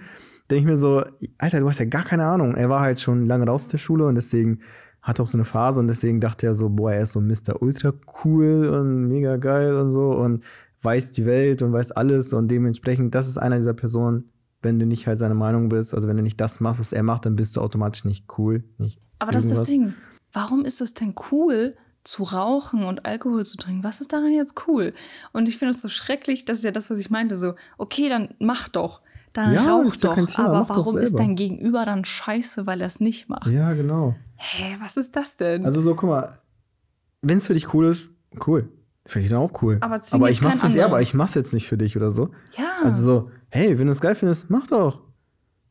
denke ich mir so, Alter, du hast ja gar keine Ahnung. Er war halt schon lange raus der Schule und deswegen hat auch so eine Phase und deswegen dachte er so, boah, er ist so Mr. Ultra cool und mega geil und so und weiß die Welt und weiß alles und dementsprechend, das ist einer dieser Personen, wenn du nicht halt seine Meinung bist, also wenn du nicht das machst, was er macht, dann bist du automatisch nicht cool. Nicht Aber das ist das Ding. Warum ist es denn cool, zu rauchen und Alkohol zu trinken? Was ist daran jetzt cool? Und ich finde es so schrecklich, das ist ja das, was ich meinte, so, okay, dann mach doch dann ja, rauch doch. Aber Mach warum ist dein Gegenüber dann scheiße, weil er es nicht macht? Ja, genau. Hä, was ist das denn? Also so, guck mal, wenn es für dich cool ist, cool. Finde ich dann auch cool. Aber, aber ich mach's nicht, ja, aber ich mach's jetzt nicht für dich oder so. Ja. Also so, hey, wenn du es geil findest, mach doch.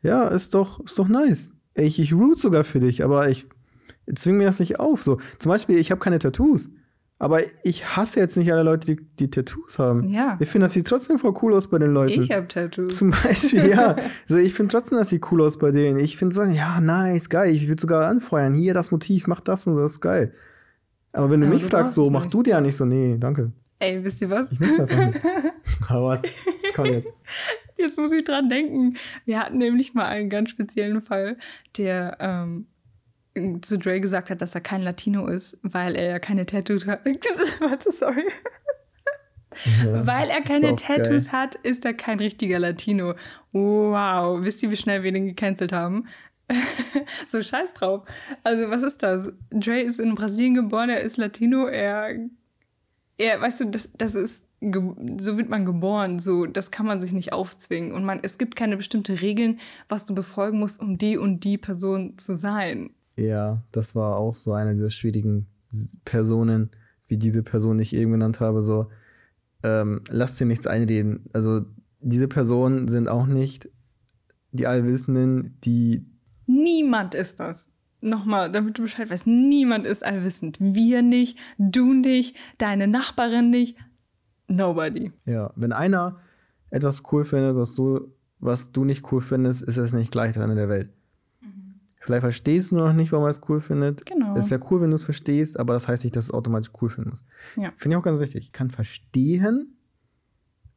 Ja, ist doch, ist doch nice. Ich, ich root sogar für dich, aber ich zwing mir das nicht auf. So, zum Beispiel, ich habe keine Tattoos. Aber ich hasse jetzt nicht alle Leute, die, die Tattoos haben. Ja. Ich finde, das sieht trotzdem voll cool aus bei den Leuten. Ich habe Tattoos. Zum Beispiel, ja. also ich finde trotzdem, das sieht cool aus bei denen. Ich finde so, ja, nice, geil. Ich würde sogar anfeuern. Hier das Motiv, mach das und das ist geil. Aber wenn du Aber mich du fragst, so, mach du dir ja nicht so, nee, danke. Ey, wisst ihr was? Ich will's einfach nicht. Aber was? Das kommt jetzt. Jetzt muss ich dran denken. Wir hatten nämlich mal einen ganz speziellen Fall, der ähm, zu Dre gesagt hat, dass er kein Latino ist, weil er ja keine Tattoos hat. Warte, sorry. Ja, weil er keine Tattoos geil. hat, ist er kein richtiger Latino. Wow, wisst ihr, wie schnell wir den gecancelt haben? so scheiß drauf. Also, was ist das? Dre ist in Brasilien geboren, er ist Latino, er, er weißt du, das, das ist, so wird man geboren, so, das kann man sich nicht aufzwingen. Und man, es gibt keine bestimmte Regeln, was du befolgen musst, um die und die Person zu sein. Ja, das war auch so eine dieser schwierigen Personen, wie diese Person, die ich eben genannt habe, so, ähm, lass dir nichts einreden. Also, diese Personen sind auch nicht die Allwissenden, die. Niemand ist das. Nochmal, damit du Bescheid weißt, niemand ist allwissend. Wir nicht, du nicht, deine Nachbarin nicht, nobody. Ja, wenn einer etwas cool findet, was du, was du nicht cool findest, ist es nicht gleich das Ende der Welt. Vielleicht verstehst du noch nicht, warum er es cool findet. Genau. Es wäre cool, wenn du es verstehst, aber das heißt nicht, dass du es automatisch cool findest. Ja. Finde ich auch ganz wichtig. Ich kann verstehen,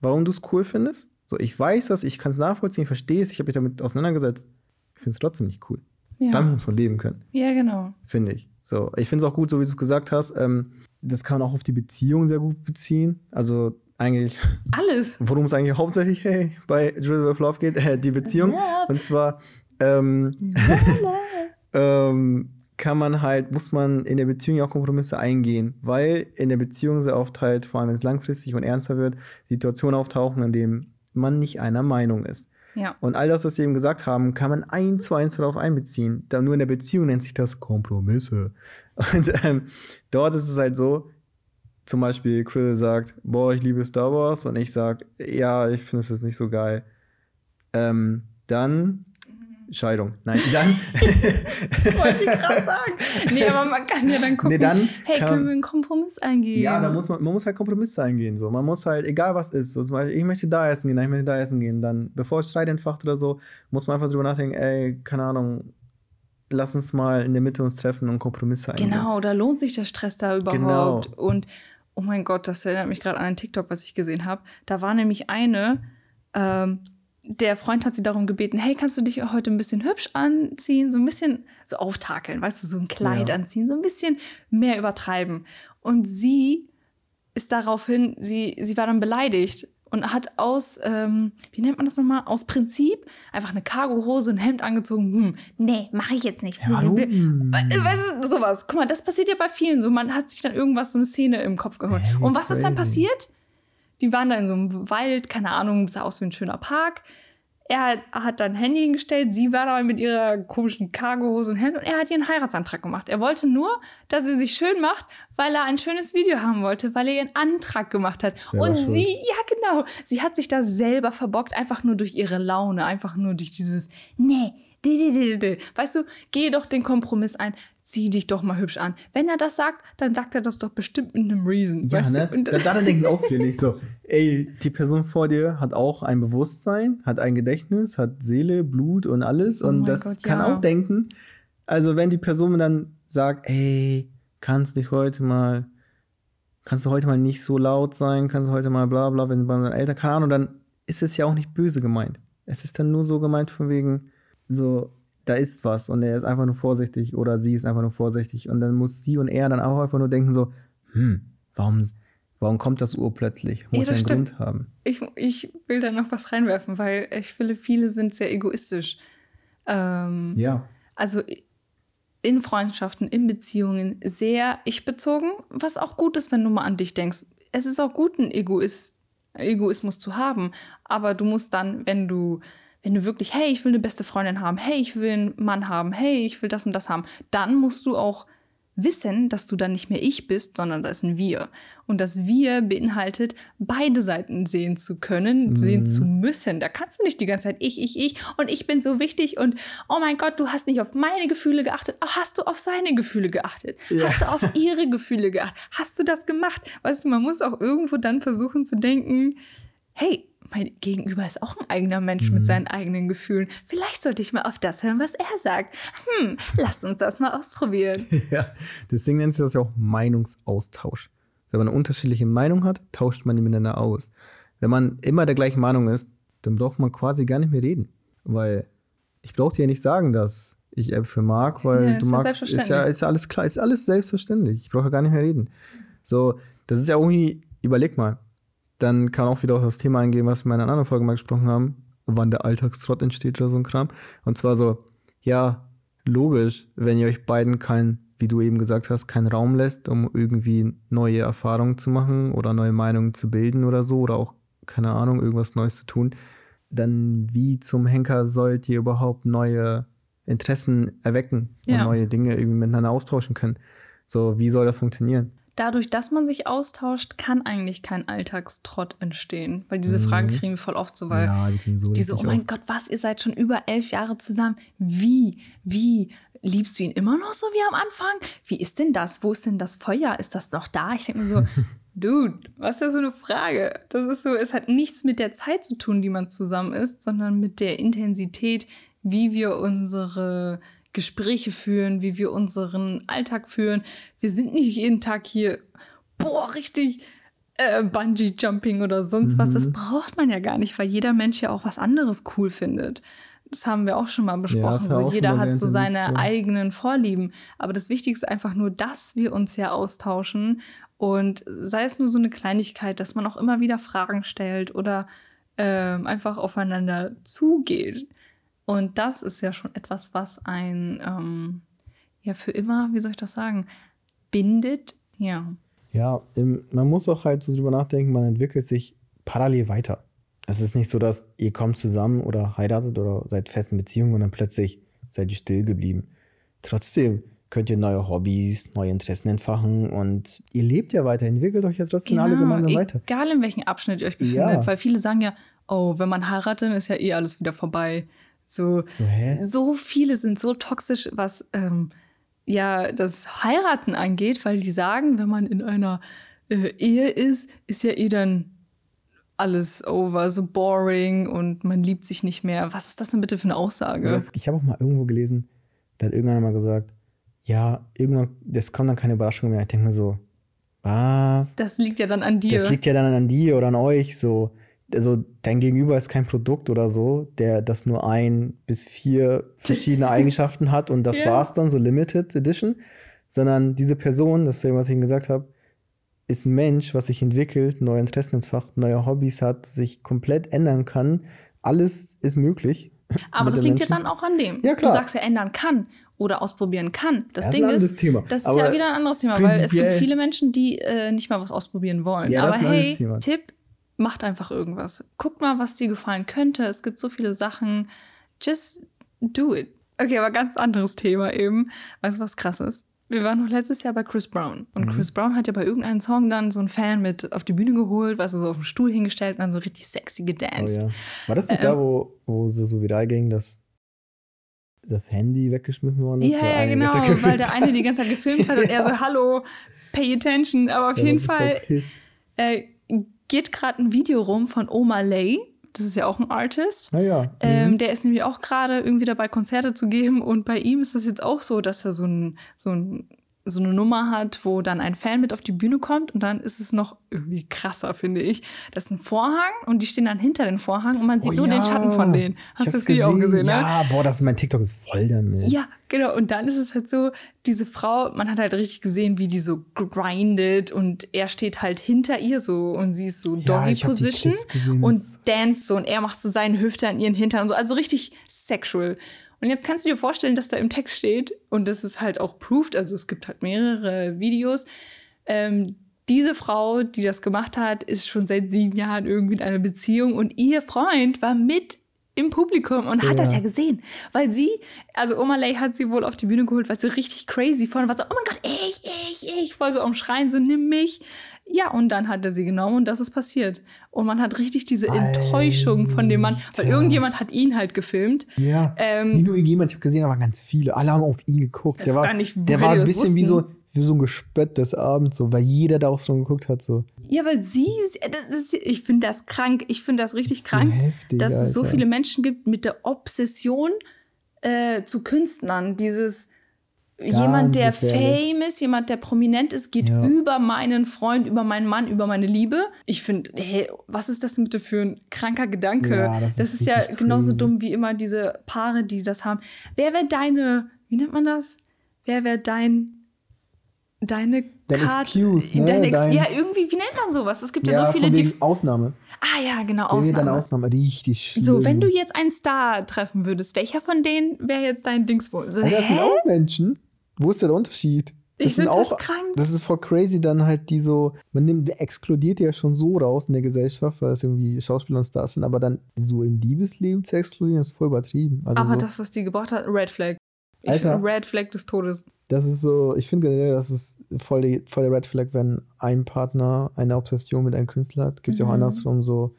warum du es cool findest. So, ich weiß das, ich kann es nachvollziehen, ich verstehe es, ich habe mich damit auseinandergesetzt. Ich finde es trotzdem nicht cool. Ja. Damit muss man leben können, Ja, genau. finde ich. So, ich finde es auch gut, so wie du es gesagt hast. Ähm, das kann man auch auf die Beziehung sehr gut beziehen. Also eigentlich, Alles. worum es eigentlich hauptsächlich hey, bei Drill with Love geht, äh, die Beziehung. Love. Und zwar ähm, ähm, kann man halt, muss man in der Beziehung auch Kompromisse eingehen, weil in der Beziehung sehr oft halt, vor allem wenn es langfristig und ernster wird, Situationen auftauchen, in denen man nicht einer Meinung ist. Ja. Und all das, was wir eben gesagt haben, kann man eins zu eins darauf einbeziehen. Da nur in der Beziehung nennt sich das Kompromisse. Und ähm, dort ist es halt so, zum Beispiel Krill sagt, boah, ich liebe Star Wars und ich sag, ja, ich finde es jetzt nicht so geil. Ähm, dann Scheidung. Nein, dann. Wollte ich gerade sagen. Nee, aber man kann ja dann gucken, Nee, dann hey, können wir einen Kompromiss eingehen? Ja, da muss man, man muss halt Kompromisse eingehen. So. Man muss halt, egal was ist, so zum Beispiel, ich möchte da essen gehen, ich möchte da essen gehen. Dann, bevor Streit entfacht oder so, muss man einfach drüber nachdenken, ey, keine Ahnung, lass uns mal in der Mitte uns treffen und Kompromisse eingehen. Genau, da lohnt sich der Stress da überhaupt. Genau. Und oh mein Gott, das erinnert mich gerade an einen TikTok, was ich gesehen habe. Da war nämlich eine, ähm, der Freund hat sie darum gebeten, hey, kannst du dich heute ein bisschen hübsch anziehen, so ein bisschen so auftakeln, weißt du, so ein Kleid Ja. anziehen, so ein bisschen mehr übertreiben. Und sie ist daraufhin, sie, sie war dann beleidigt und hat aus, ähm, wie nennt man das nochmal, aus Prinzip einfach eine Cargohose, ein Hemd angezogen. Hm, nee, mache ich jetzt nicht. Ja, hallo? Äh, Weißt du, sowas. Guck mal, das passiert ja bei vielen so. Man hat sich dann irgendwas, so eine Szene im Kopf geholt. Hey, Und was ist dann crazy. passiert? Die waren da in so einem Wald, keine Ahnung, sah aus wie ein schöner Park. Er hat, dann Handy hingestellt, sie war da mit ihrer komischen Cargohose und Hemd und er hat ihren Heiratsantrag gemacht. Er wollte nur, dass sie sich schön macht, weil er ein schönes Video haben wollte, weil er ihren Antrag gemacht hat. Selber und schuld. sie, ja genau, sie hat sich da selber verbockt, einfach nur durch ihre Laune, einfach nur durch dieses, nee, weißt du, geh doch den Kompromiss ein, zieh dich doch mal hübsch an. Wenn er das sagt, dann sagt er das doch bestimmt mit einem Reason. Ja, weißt ne? da, daran denken auch viele nicht so. Ey, die Person vor dir hat auch ein Bewusstsein, hat ein Gedächtnis, hat Seele, Blut und alles. Oh und das Gott, kann ja. auch denken. Also, wenn die Person dann sagt, ey, kannst du dich heute mal, kannst du heute mal nicht so laut sein, kannst du heute mal bla bla, wenn bei seinen Eltern, keine Ahnung, dann ist es ja auch nicht böse gemeint. Es ist dann nur so gemeint von wegen, so, da ist was und er ist einfach nur vorsichtig oder sie ist einfach nur vorsichtig und dann muss sie und er dann auch einfach nur denken so, hm, warum, warum kommt das urplötzlich? Muss Ja, einen stimmt. Grund haben. ich, ich will da noch was reinwerfen, weil ich finde, viele sind sehr egoistisch. Ähm, Ja. also in Freundschaften, in Beziehungen sehr ich-bezogen, was auch gut ist, wenn du mal an dich denkst. Es ist auch gut, einen Egoist, Egoismus zu haben, aber du musst dann, wenn du, wenn du wirklich, hey, ich will eine beste Freundin haben, hey, ich will einen Mann haben, hey, ich will das und das haben, dann musst du auch wissen, dass du dann nicht mehr ich bist, sondern das ist ein Wir. Und das Wir beinhaltet, beide Seiten sehen zu können, sehen zu müssen. Da kannst du nicht die ganze Zeit ich, ich, ich und ich bin so wichtig und oh mein Gott, du hast nicht auf meine Gefühle geachtet, oh, hast du auf seine Gefühle geachtet? Ja. Hast du auf ihre Gefühle geachtet? Hast du das gemacht? Weißt du, man muss auch irgendwo dann versuchen zu denken, hey, mein Gegenüber ist auch ein eigener Mensch mit seinen eigenen Gefühlen. Vielleicht sollte ich mal auf das hören, was er sagt. Hm, lasst uns das mal ausprobieren. ja. Deswegen nennt sich das ja auch Meinungsaustausch. Wenn man eine unterschiedliche Meinung hat, tauscht man die miteinander aus. Wenn man immer der gleichen Meinung ist, dann braucht man quasi gar nicht mehr reden. Weil ich brauche dir ja nicht sagen, dass ich Äpfel mag, weil Ja, du ist ja magst, ist ja, ist ja alles klar, ist alles selbstverständlich. Ich brauche ja gar nicht mehr reden. So, das ist ja irgendwie, überleg mal, dann kann auch wieder auf das Thema eingehen, was wir in einer anderen Folge mal gesprochen haben, wann der Alltagstrott entsteht oder so ein Kram. Und zwar so, ja, logisch, wenn ihr euch beiden kein, wie du eben gesagt hast, keinen Raum lässt, um irgendwie neue Erfahrungen zu machen oder neue Meinungen zu bilden oder so oder auch, keine Ahnung, irgendwas Neues zu tun, dann wie zum Henker sollt ihr überhaupt neue Interessen erwecken und Ja. neue Dinge irgendwie miteinander austauschen können? So, wie soll das funktionieren? Dadurch, dass man sich austauscht, kann eigentlich kein Alltagstrott entstehen. Weil diese Frage Mhm. kriegen wir voll oft so, weil ja, die kriegen so die so, oh mein auf. Gott, was, ihr seid schon über elf Jahre zusammen. Wie, wie, liebst du ihn immer noch so wie am Anfang? Wie ist denn das? Wo ist denn das Feuer? Ist das noch da? Ich denke mir so, Dude, was ist das für eine Frage? Das ist so, es hat nichts mit der Zeit zu tun, die man zusammen ist, sondern mit der Intensität, wie wir unsere Gespräche führen, wie wir unseren Alltag führen. Wir sind nicht jeden Tag hier, boah, richtig äh, Bungee-Jumping oder sonst was. Das braucht man ja gar nicht, weil jeder Mensch ja auch was anderes cool findet. Das haben wir auch schon mal besprochen. wir so, jeder hat so seine ja. eigenen Vorlieben. Aber das Wichtigste ist einfach nur, dass wir uns ja austauschen. Und sei es nur so eine Kleinigkeit, dass man auch immer wieder Fragen stellt oder ähm, einfach aufeinander zugeht. Und das ist ja schon etwas, was ein ähm, ja für immer, wie soll ich das sagen, bindet. Ja. Ja, man muss auch halt so drüber nachdenken, man entwickelt sich parallel weiter. Es ist nicht so, dass ihr kommt zusammen oder heiratet oder seid fest in Beziehung und dann plötzlich seid ihr still geblieben. Trotzdem könnt ihr neue Hobbys, neue Interessen entfachen und ihr lebt ja weiter, entwickelt euch ja trotzdem alle gemeinsam weiter. Genau, Egal in welchem Abschnitt ihr euch befindet, Ja. weil viele sagen ja, oh, wenn man heiratet, ist ja eh alles wieder vorbei. So, So, so viele sind so toxisch, was ähm, ja das Heiraten angeht, weil die sagen, wenn man in einer äh, Ehe ist, ist ja eh dann alles over, so boring und man liebt sich nicht mehr. Was ist das denn bitte für eine Aussage? Ich habe auch mal irgendwo gelesen, da hat irgendeiner mal gesagt, ja, irgendwann, das kommt dann keine Überraschung mehr. Ich denke mir so, was? Das liegt ja dann an dir. Das liegt ja dann an dir oder an euch. So, also dein Gegenüber ist kein Produkt oder so, der das nur ein bis vier verschiedene Eigenschaften hat und das Ja. war's dann, so Limited Edition. Sondern diese Person, das ist ja, was ich Ihnen gesagt habe, ist ein Mensch, was sich entwickelt, neue Interessen entfacht, neue Hobbys hat, sich komplett ändern kann. Alles ist möglich. Aber das liegt ja Menschen. dann auch an dem. Ja, klar. Du sagst ja ändern kann oder ausprobieren kann. Das Ja, ist Ding ist, Thema. das ist Aber ja wieder ein anderes Thema, weil es gibt viele Menschen, die äh, nicht mal was ausprobieren wollen. Ja, das Aber ist hey, Thema. Tipp, macht einfach irgendwas. Guckt mal, was dir gefallen könnte. Es gibt so viele Sachen. Just do it. Okay, aber ganz anderes Thema eben. Weißt du, was krass ist? Wir waren noch letztes Jahr bei Chris Brown. Und Mhm. Chris Brown hat ja bei irgendeinem Song dann so einen Fan mit auf die Bühne geholt, weißt du, so auf den Stuhl hingestellt und dann so richtig sexy Oh, gedanced. ja. War das nicht Ähm, da, wo, wo sie so viral ging, dass das Handy weggeschmissen worden ist? Ja, ja, genau, weil der eine die ganze Zeit gefilmt hat und er so, hallo, pay attention. Aber auf war jeden Fall äh, geht gerade ein Video rum von Oma Lay. Das ist ja auch ein Artist. Naja. Ähm, der ist nämlich auch gerade irgendwie dabei, Konzerte zu geben. Und bei ihm ist das jetzt auch so, dass er so, ein, so, ein, so eine Nummer hat, wo dann ein Fan mit auf die Bühne kommt. Und dann ist es noch irgendwie krasser, finde ich. Das ist ein Vorhang und die stehen dann hinter den Vorhang und man sieht Oh nur den ja. Schatten von denen. Hast du das Video auch gesehen, ne? Ja, boah, das mein TikTok ist voll damit. Ja, genau. Und dann ist es halt so, diese Frau, man hat halt richtig gesehen, wie die so grindet und er steht halt hinter ihr so und sie ist so Ja, Doggy die Position gesehen, und ist- dance so und er macht so seine Hüfte an ihren Hintern und so, also richtig sexual. Und jetzt kannst du dir vorstellen, dass da im Text steht und das ist halt auch proved, also es gibt halt mehrere Videos. Ähm, diese Frau, die das gemacht hat, ist schon seit sieben Jahren irgendwie in einer Beziehung und ihr Freund war mit im Publikum und hat Ja. das ja gesehen, weil sie, also Oma Lay hat sie wohl auf die Bühne geholt, weil sie richtig crazy vorne war, so, oh mein Gott, ich, ich, ich, voll so am Schreien, so, nimm mich. Ja, und dann hat er sie genommen und das ist passiert. Und man hat richtig diese Enttäuschung von dem Mann, weil Alter. irgendjemand hat ihn halt gefilmt. Ja. Ähm, nicht nur jemand, ich habe gesehen, aber ganz viele. Alle haben auf ihn geguckt. Der war, gar nicht, der war ein bisschen wie so, wussten. Wie so ein Gespött des Abends, so, weil jeder da auch so geguckt hat. So. Ja, weil sie, das ist, ich finde das krank, ich finde das richtig So krank, heftig, dass es so Alter. viele Menschen gibt mit der Obsession äh, zu Künstlern. Dieses jemand, der gefährlich. famous, jemand, der prominent ist, geht Ja. über meinen Freund, über meinen Mann, über meine Liebe. Ich finde, hey, was ist das bitte für ein kranker Gedanke? Ja, das ist ist ja richtig genauso crazy. dumm wie immer diese Paare, die das haben. Wer wäre deine, wie nennt man das? Wer wäre dein deine Dein Card- Excuse, ne? Dein Ex Dein- ja, irgendwie, wie nennt man sowas? Es gibt ja, Ja, so viele, die. Ausnahme. Ah ja, genau, Wer wäre deine Ausnahme. Ausnahme? Richtig schlimm. So, wenn du jetzt einen Star treffen würdest, welcher von denen wäre jetzt dein Dingsbums? So, das sind auch Menschen. Wo ist der Unterschied? Das Ich sind das auch, krank. Das ist voll crazy, dann halt die so, man nimmt, exkludiert die ja schon so raus in der Gesellschaft, weil es irgendwie Schauspieler und Stars sind, aber dann so im Liebesleben zu exkludieren, ist voll übertrieben. Also Aber so, das, was die gebracht hat, Red Flag. Ich Alter. finde Red Flag des Todes. das ist so, ich finde generell, das ist voll, die, voll der Red Flag, wenn ein Partner eine Obsession mit einem Künstler hat. Gibt es ja auch Mhm. andersrum so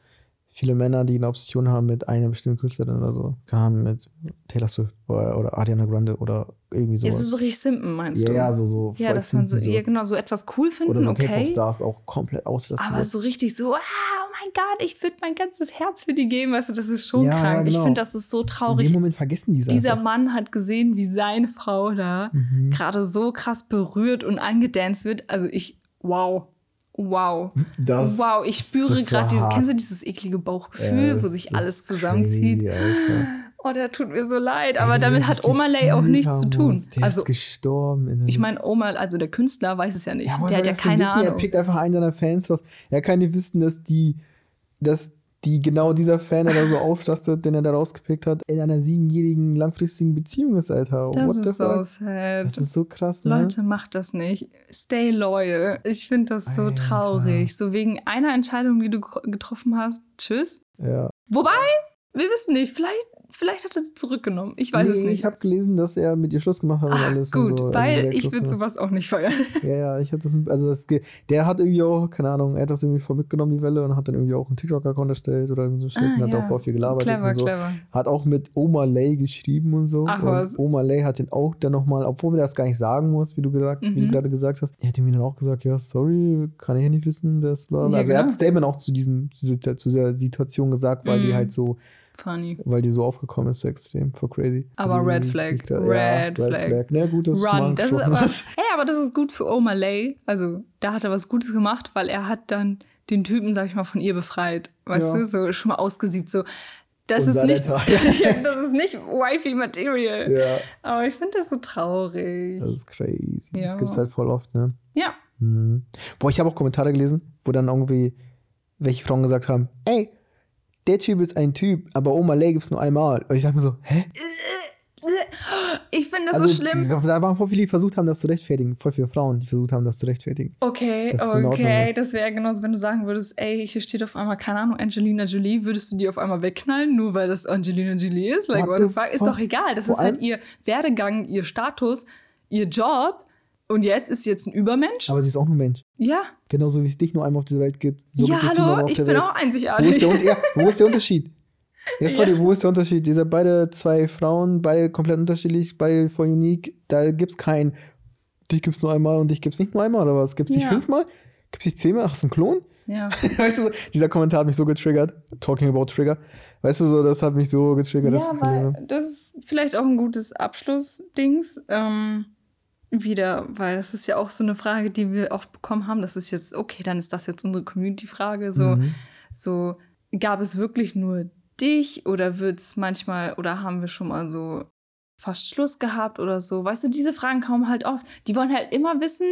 viele Männer, die eine Obsession haben mit einer bestimmten Künstlerin oder so. Haben mit Taylor Swift oder, oder Ariana Grande oder irgendwie Ja, sowas. so, so richtig simpen, meinst ja, du? ja, so, so Ja, dass man so, simpen, ja, genau, so etwas cool finden, Oder so okay. K-Pop-Stars auch komplett ausrasten. Aber so richtig so, ah, oh mein Gott, ich würde mein ganzes Herz für die geben, weißt du, das ist schon Ja, ja, krank. Ich genau. finde, das ist so In traurig. dem Moment vergessen die es Dieser einfach. Mann hat gesehen, wie seine Frau da Mhm. gerade so krass berührt und angedanced wird. Also ich, wow, wow. Das- wow, ich spüre gerade dieses, kennst du dieses eklige Bauchgefühl, Ja, wo sich alles zusammenzieht? crazy. Oh, der tut mir so leid, aber Ey, damit hat Oma Lay auch nichts zu tun. Der also, ist gestorben. Ich meine, Oma, also der Künstler weiß es ja nicht. Ja, der hat ja keine wissen, Ahnung. Er pickt einfach einen seiner Fans raus. Er kann nicht wissen, dass die, dass die genau dieser Fan, der da so ausrastet, den er da rausgepickt hat, in einer siebenjährigen langfristigen Beziehung ist, Alter. Das What ist so fuck? sad. Das ist so krass, ne? Leute, macht das nicht. Stay loyal. Ich finde das so Alter. traurig. So wegen einer Entscheidung, die du getroffen hast. Tschüss. Ja. Wobei, wir wissen nicht, vielleicht Vielleicht hat er sie zurückgenommen. Ich weiß nee, es nicht. Ich habe gelesen, dass er mit ihr Schluss gemacht hat und Ach, alles. Gut, so. Also weil also ich würde sowas auch nicht feiern. Ja, ja, ich habe das. Also das, der hat irgendwie auch, keine Ahnung, er hat das irgendwie voll mitgenommen, die Welle, und hat dann irgendwie auch einen TikTok-Account erstellt oder so Shit. Ah, und hat ja. auch voll viel gelabert. Clever, und so. clever. Hat auch mit Oma Lay geschrieben und so. Ach und was. Oma Lay hat den auch dann nochmal, obwohl wir das gar nicht sagen muss, wie du gesagt, mhm. wie du mhm. gerade gesagt hast, er hat mir dann auch gesagt, ja, sorry, kann ich ja nicht wissen, das bla. Ja, also er hat Statement auch zu diesem, zu, zu dieser Situation gesagt, weil mhm. die halt so Funny. Weil die so aufgekommen ist, so extrem, for crazy. Aber Red Flag. Red, ja, Flag. Red Flag. Na gut, das Run. Das ist aber, hey, aber das ist gut für Oma Lay. Also, da hat er was Gutes gemacht, weil er hat dann den Typen, sag ich mal, von ihr befreit. Weißt ja. du, so schon mal ausgesiebt, so. Das ist, nicht, das ist nicht Wifey Material. Ja. Aber ich finde das so traurig. Das ist crazy. Ja. Das gibt's halt voll oft, ne? Ja. Mhm. Boah, ich habe auch Kommentare gelesen, wo dann irgendwie welche Frauen gesagt haben, ey, der Typ ist ein Typ, aber Oma Lay gibt es nur einmal. Und ich sag mir so, hä? Ich finde das also, so schlimm. Da waren voll viele, die versucht haben, das zu rechtfertigen. Voll viele Frauen, die versucht haben, das zu rechtfertigen. Okay, okay. Das wäre genauso, wenn du sagen würdest, ey, hier steht auf einmal, keine Ahnung, Angelina Jolie, würdest du die auf einmal wegknallen, nur weil das Angelina Jolie ist? Like, what the fuck? Ist doch egal. Das ist halt ihr Werdegang, ihr Status, ihr Job. Und jetzt ist sie jetzt ein Übermensch. Aber sie ist auch nur Mensch. Ja. Genauso wie es dich nur einmal auf dieser Welt gibt. So ja, hallo, ich bin Welt. auch einzigartig. Wo ist der, ja, wo ist der Unterschied? Ja, sorry, ja. wo ist der Unterschied? Ihr seid beide zwei Frauen, beide komplett unterschiedlich, beide voll unique. Da gibt es kein, dich gibt es nur einmal und dich gibt es nicht nur einmal, oder was? Gibt es dich ja. fünfmal? Gibt es dich zehnmal? Ach, so ein Klon? Ja. weißt du, so, dieser Kommentar hat mich so getriggert. Talking about Trigger. Weißt du, so, das hat mich so getriggert. Ja, das weil das ist vielleicht auch ein gutes Abschlussdings. Ähm, wieder, weil das ist ja auch so eine Frage, die wir oft bekommen haben. Das ist jetzt, okay, dann ist das jetzt unsere Community-Frage. So, mhm. so, gab es wirklich nur dich oder wird es manchmal, oder haben wir schon mal so fast Schluss gehabt oder so? Weißt du, diese Fragen kommen halt oft. Die wollen halt immer wissen,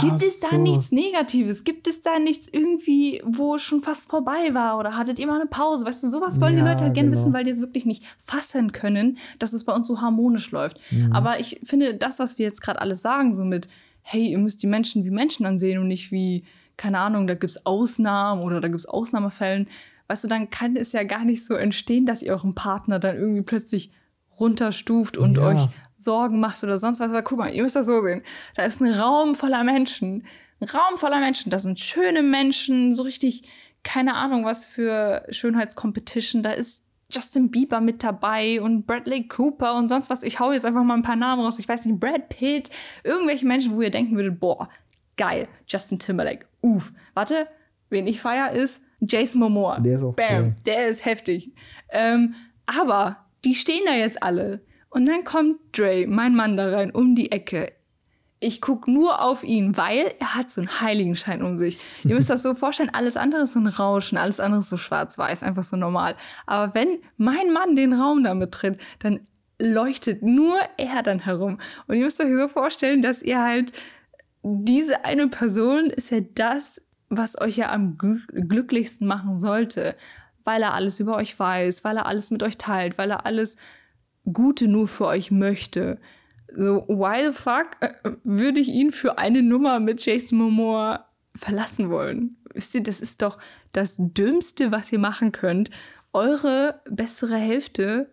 Gibt Ach es da so. nichts Negatives? Gibt es da nichts irgendwie, wo es schon fast vorbei war? Oder hattet ihr mal eine Pause? Weißt du, sowas wollen ja, die Leute halt gerne genau. wissen, weil die es wirklich nicht fassen können, dass es bei uns so harmonisch läuft. Mhm. Aber ich finde, das, was wir jetzt gerade alles sagen, so mit, hey, ihr müsst die Menschen wie Menschen ansehen und nicht wie, keine Ahnung, da gibt es Ausnahmen oder da gibt es Ausnahmefällen. Weißt du, dann kann es ja gar nicht so entstehen, dass ihr euren Partner dann irgendwie plötzlich runterstuft und ja. euch Sorgen macht oder sonst was. Aber guck mal, ihr müsst das so sehen. Da ist ein Raum voller Menschen. Ein Raum voller Menschen. Das sind schöne Menschen, so richtig, keine Ahnung, was für Schönheitscompetition. Da ist Justin Bieber mit dabei und Bradley Cooper und sonst was. Ich hau jetzt einfach mal ein paar Namen raus. Ich weiß nicht, Brad Pitt. Irgendwelche Menschen, wo ihr denken würdet, boah, geil. Justin Timberlake. Uff. Warte, wen ich feier ist Jason Momoa. Der ist auch Bam. Cool. Der ist heftig. Ähm, aber die stehen da jetzt alle. Und dann kommt Dre, mein Mann, da rein um die Ecke. Ich gucke nur auf ihn, weil er hat so einen Heiligenschein um sich. Ihr müsst das so vorstellen, alles andere ist so ein Rauschen, alles andere ist so schwarz-weiß, einfach so normal. Aber wenn mein Mann den Raum damit tritt, dann leuchtet nur er dann herum. Und ihr müsst euch so vorstellen, dass ihr halt diese eine Person ist ja das, was euch ja am glücklichsten machen sollte, weil er alles über euch weiß, weil er alles mit euch teilt, weil er alles Gute nur für euch möchte. So, why the fuck äh, würde ich ihn für eine Nummer mit Jason Momoa verlassen wollen? Wisst ihr, das ist doch das Dümmste, was ihr machen könnt, eure bessere Hälfte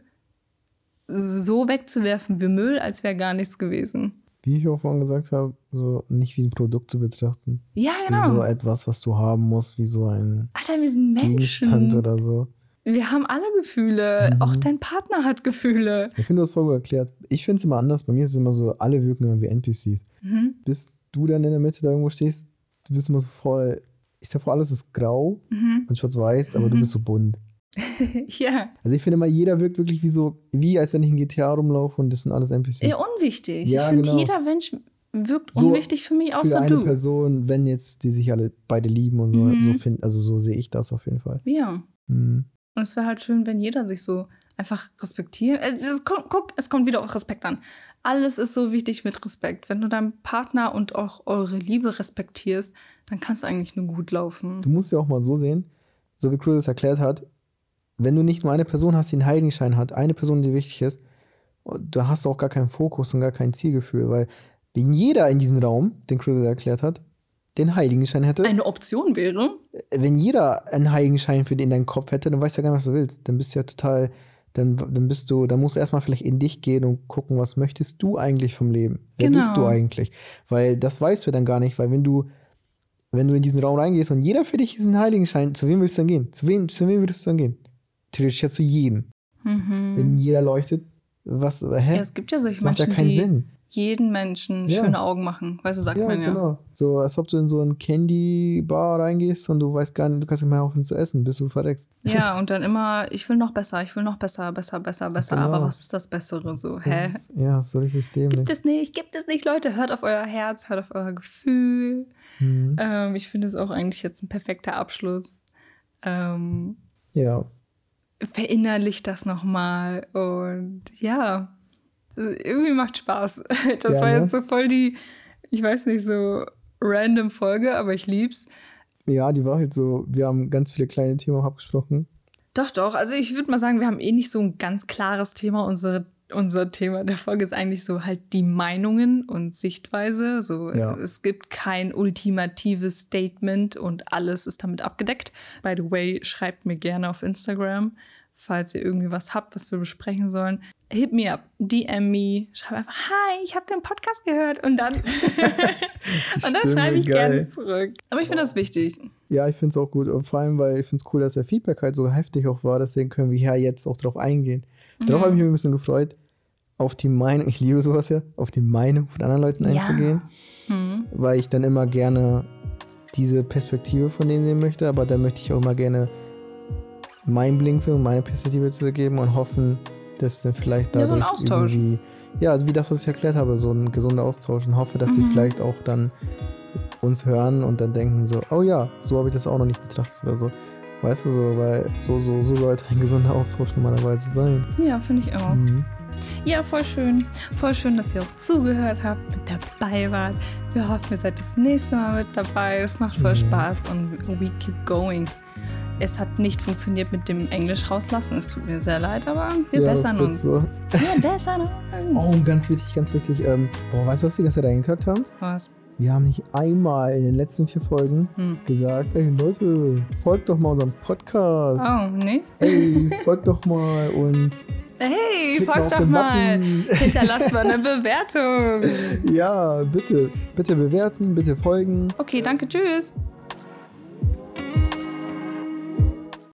so wegzuwerfen wie Müll, als wäre gar nichts gewesen. Wie ich auch vorhin gesagt habe, so nicht wie ein Produkt zu betrachten. Ja, genau. Wie so etwas, was du haben musst, wie so ein Alter, wir sind Menschen. Gegenstand oder so. Wir haben alle Gefühle. Mhm. Auch dein Partner hat Gefühle. Ich finde, du hast voll gut erklärt. Ich finde es immer anders. Bei mir ist es immer so, alle wirken immer wie NPCs. Mhm. Bis du dann in der Mitte da irgendwo stehst, du bist immer so voll. Ich vor, alles ist grau mhm. und schwarz-weiß, aber du mhm. bist so bunt. ja. Also ich finde immer, jeder wirkt wirklich wie so, wie als wenn ich in GTA rumlaufe und das sind alles NPCs. Ja, unwichtig. Ja, ich finde, genau. jeder Mensch wirkt so unwichtig für mich, außer für eine du. Person, wenn jetzt die sich alle beide lieben und so, mhm. so finden, also so sehe ich das auf jeden Fall. Ja. Mhm. Und es wäre halt schön, wenn jeder sich so einfach respektieren. Äh, es kommt, guck, es kommt wieder auf Respekt an. Alles ist so wichtig mit Respekt. Wenn du deinen Partner und auch eure Liebe respektierst, dann kann es eigentlich nur gut laufen. Du musst ja auch mal so sehen, so wie Cruz es erklärt hat, wenn du nicht nur eine Person hast, die einen Heiligenschein hat, eine Person, die wichtig ist, da hast du auch gar keinen Fokus und gar kein Zielgefühl, weil wenn jeder in diesem Raum, den Cruz erklärt hat, den Heiligenschein hätte. Eine Option wäre? Wenn jeder einen Heiligenschein für den in deinem Kopf hätte, dann weißt du ja gar nicht, was du willst. Dann bist du ja total, dann, dann bist du, dann musst du erstmal vielleicht in dich gehen und gucken, was möchtest du eigentlich vom Leben? Wer Genau. bist du eigentlich? Weil das weißt du dann gar nicht, weil wenn du, wenn du in diesen Raum reingehst und jeder für dich ist ein Heiligenschein, zu wem willst du dann gehen? Zu wem, zu wem würdest du dann gehen? Theoretisch ja zu jedem. Mhm. Wenn jeder leuchtet, was, hä? Ja, es gibt ja solche das macht ja Menschen, keinen die Sinn. jeden Menschen Ja. schöne Augen machen. Weißt du, sagt Ja, man ja. genau. So, als ob du in so ein Candy-Bar reingehst und du weißt gar nicht, du kannst nicht mehr aufhören zu essen, bis du verreckst. Ja, und dann immer, ich will noch besser, ich will noch besser, besser, besser, besser. Genau. Aber was ist das Bessere so? Hä? Ist, ja, so richtig dämlich. Gibt es nicht, gibt es nicht, Leute. Hört auf euer Herz, hört auf euer Gefühl. Mhm. Ähm, ich finde es auch eigentlich jetzt ein perfekter Abschluss. Ähm, Ja, verinnerlicht das nochmal und ja, irgendwie macht Spaß. Das Ja, war ne? jetzt so voll die, ich weiß nicht, so random Folge, aber ich lieb's. ja, die war halt so, wir haben ganz viele kleine Themen abgesprochen. Doch, doch. Also ich würde mal sagen, wir haben eh nicht so ein ganz klares Thema. Unsere, unser Thema der Folge ist eigentlich so halt die Meinungen und Sichtweise. So, Ja. es gibt kein ultimatives Statement und alles ist damit abgedeckt. By the way, schreibt mir gerne auf Instagram, falls ihr irgendwie was habt, was wir besprechen sollen. Hit me up, DM me, schreib einfach, hi, ich habe den Podcast gehört und dann, und dann schreibe ich geil. gerne zurück. Aber ich finde das wichtig. Ja, ich finde es auch gut. Und vor allem, weil ich finde es cool, dass der Feedback halt so heftig auch war. Deswegen können wir ja jetzt auch drauf eingehen. Darauf habe ich mich ein bisschen gefreut, auf die Meinung, ich liebe sowas ja, auf die Meinung von anderen Leuten Ja. einzugehen. Hm. Weil ich dann immer gerne diese Perspektive von denen sehen möchte. Aber dann möchte ich auch immer gerne meinen Blinkwinkel und meine Perspektive zu geben und hoffen, dass dann vielleicht Ja, so ein Austausch. irgendwie, ja, also wie das, was ich erklärt habe, so ein gesunder Austausch und hoffe, dass sie Mhm. vielleicht auch dann uns hören und dann denken so, oh ja, so habe ich das auch noch nicht betrachtet oder so. Weißt du so, weil so, so, so sollte ein gesunder Austausch normalerweise sein. Ja, finde ich auch. Mhm. Ja, voll schön. Voll schön, dass ihr auch zugehört habt, mit dabei wart. Wir hoffen, ihr seid das nächste Mal mit dabei. Es macht voll Mhm. Spaß und we keep going. Es hat nicht funktioniert mit dem Englisch rauslassen. Es tut mir sehr leid, aber wir Ja, bessern uns. So. Wir bessern uns. Oh, ganz wichtig, ganz wichtig. Ähm, boah, weißt du, was die ganze Zeit reingekackt haben? Was? Wir haben nicht einmal in den letzten vier Folgen Hm. gesagt, ey Leute, folgt doch mal unserem Podcast. Oh, nicht? Ey, folgt doch mal und Hey, folgt doch mal. Button. Hinterlasst mal eine Bewertung. Ja, bitte, bitte bewerten, bitte folgen. Okay, danke, tschüss.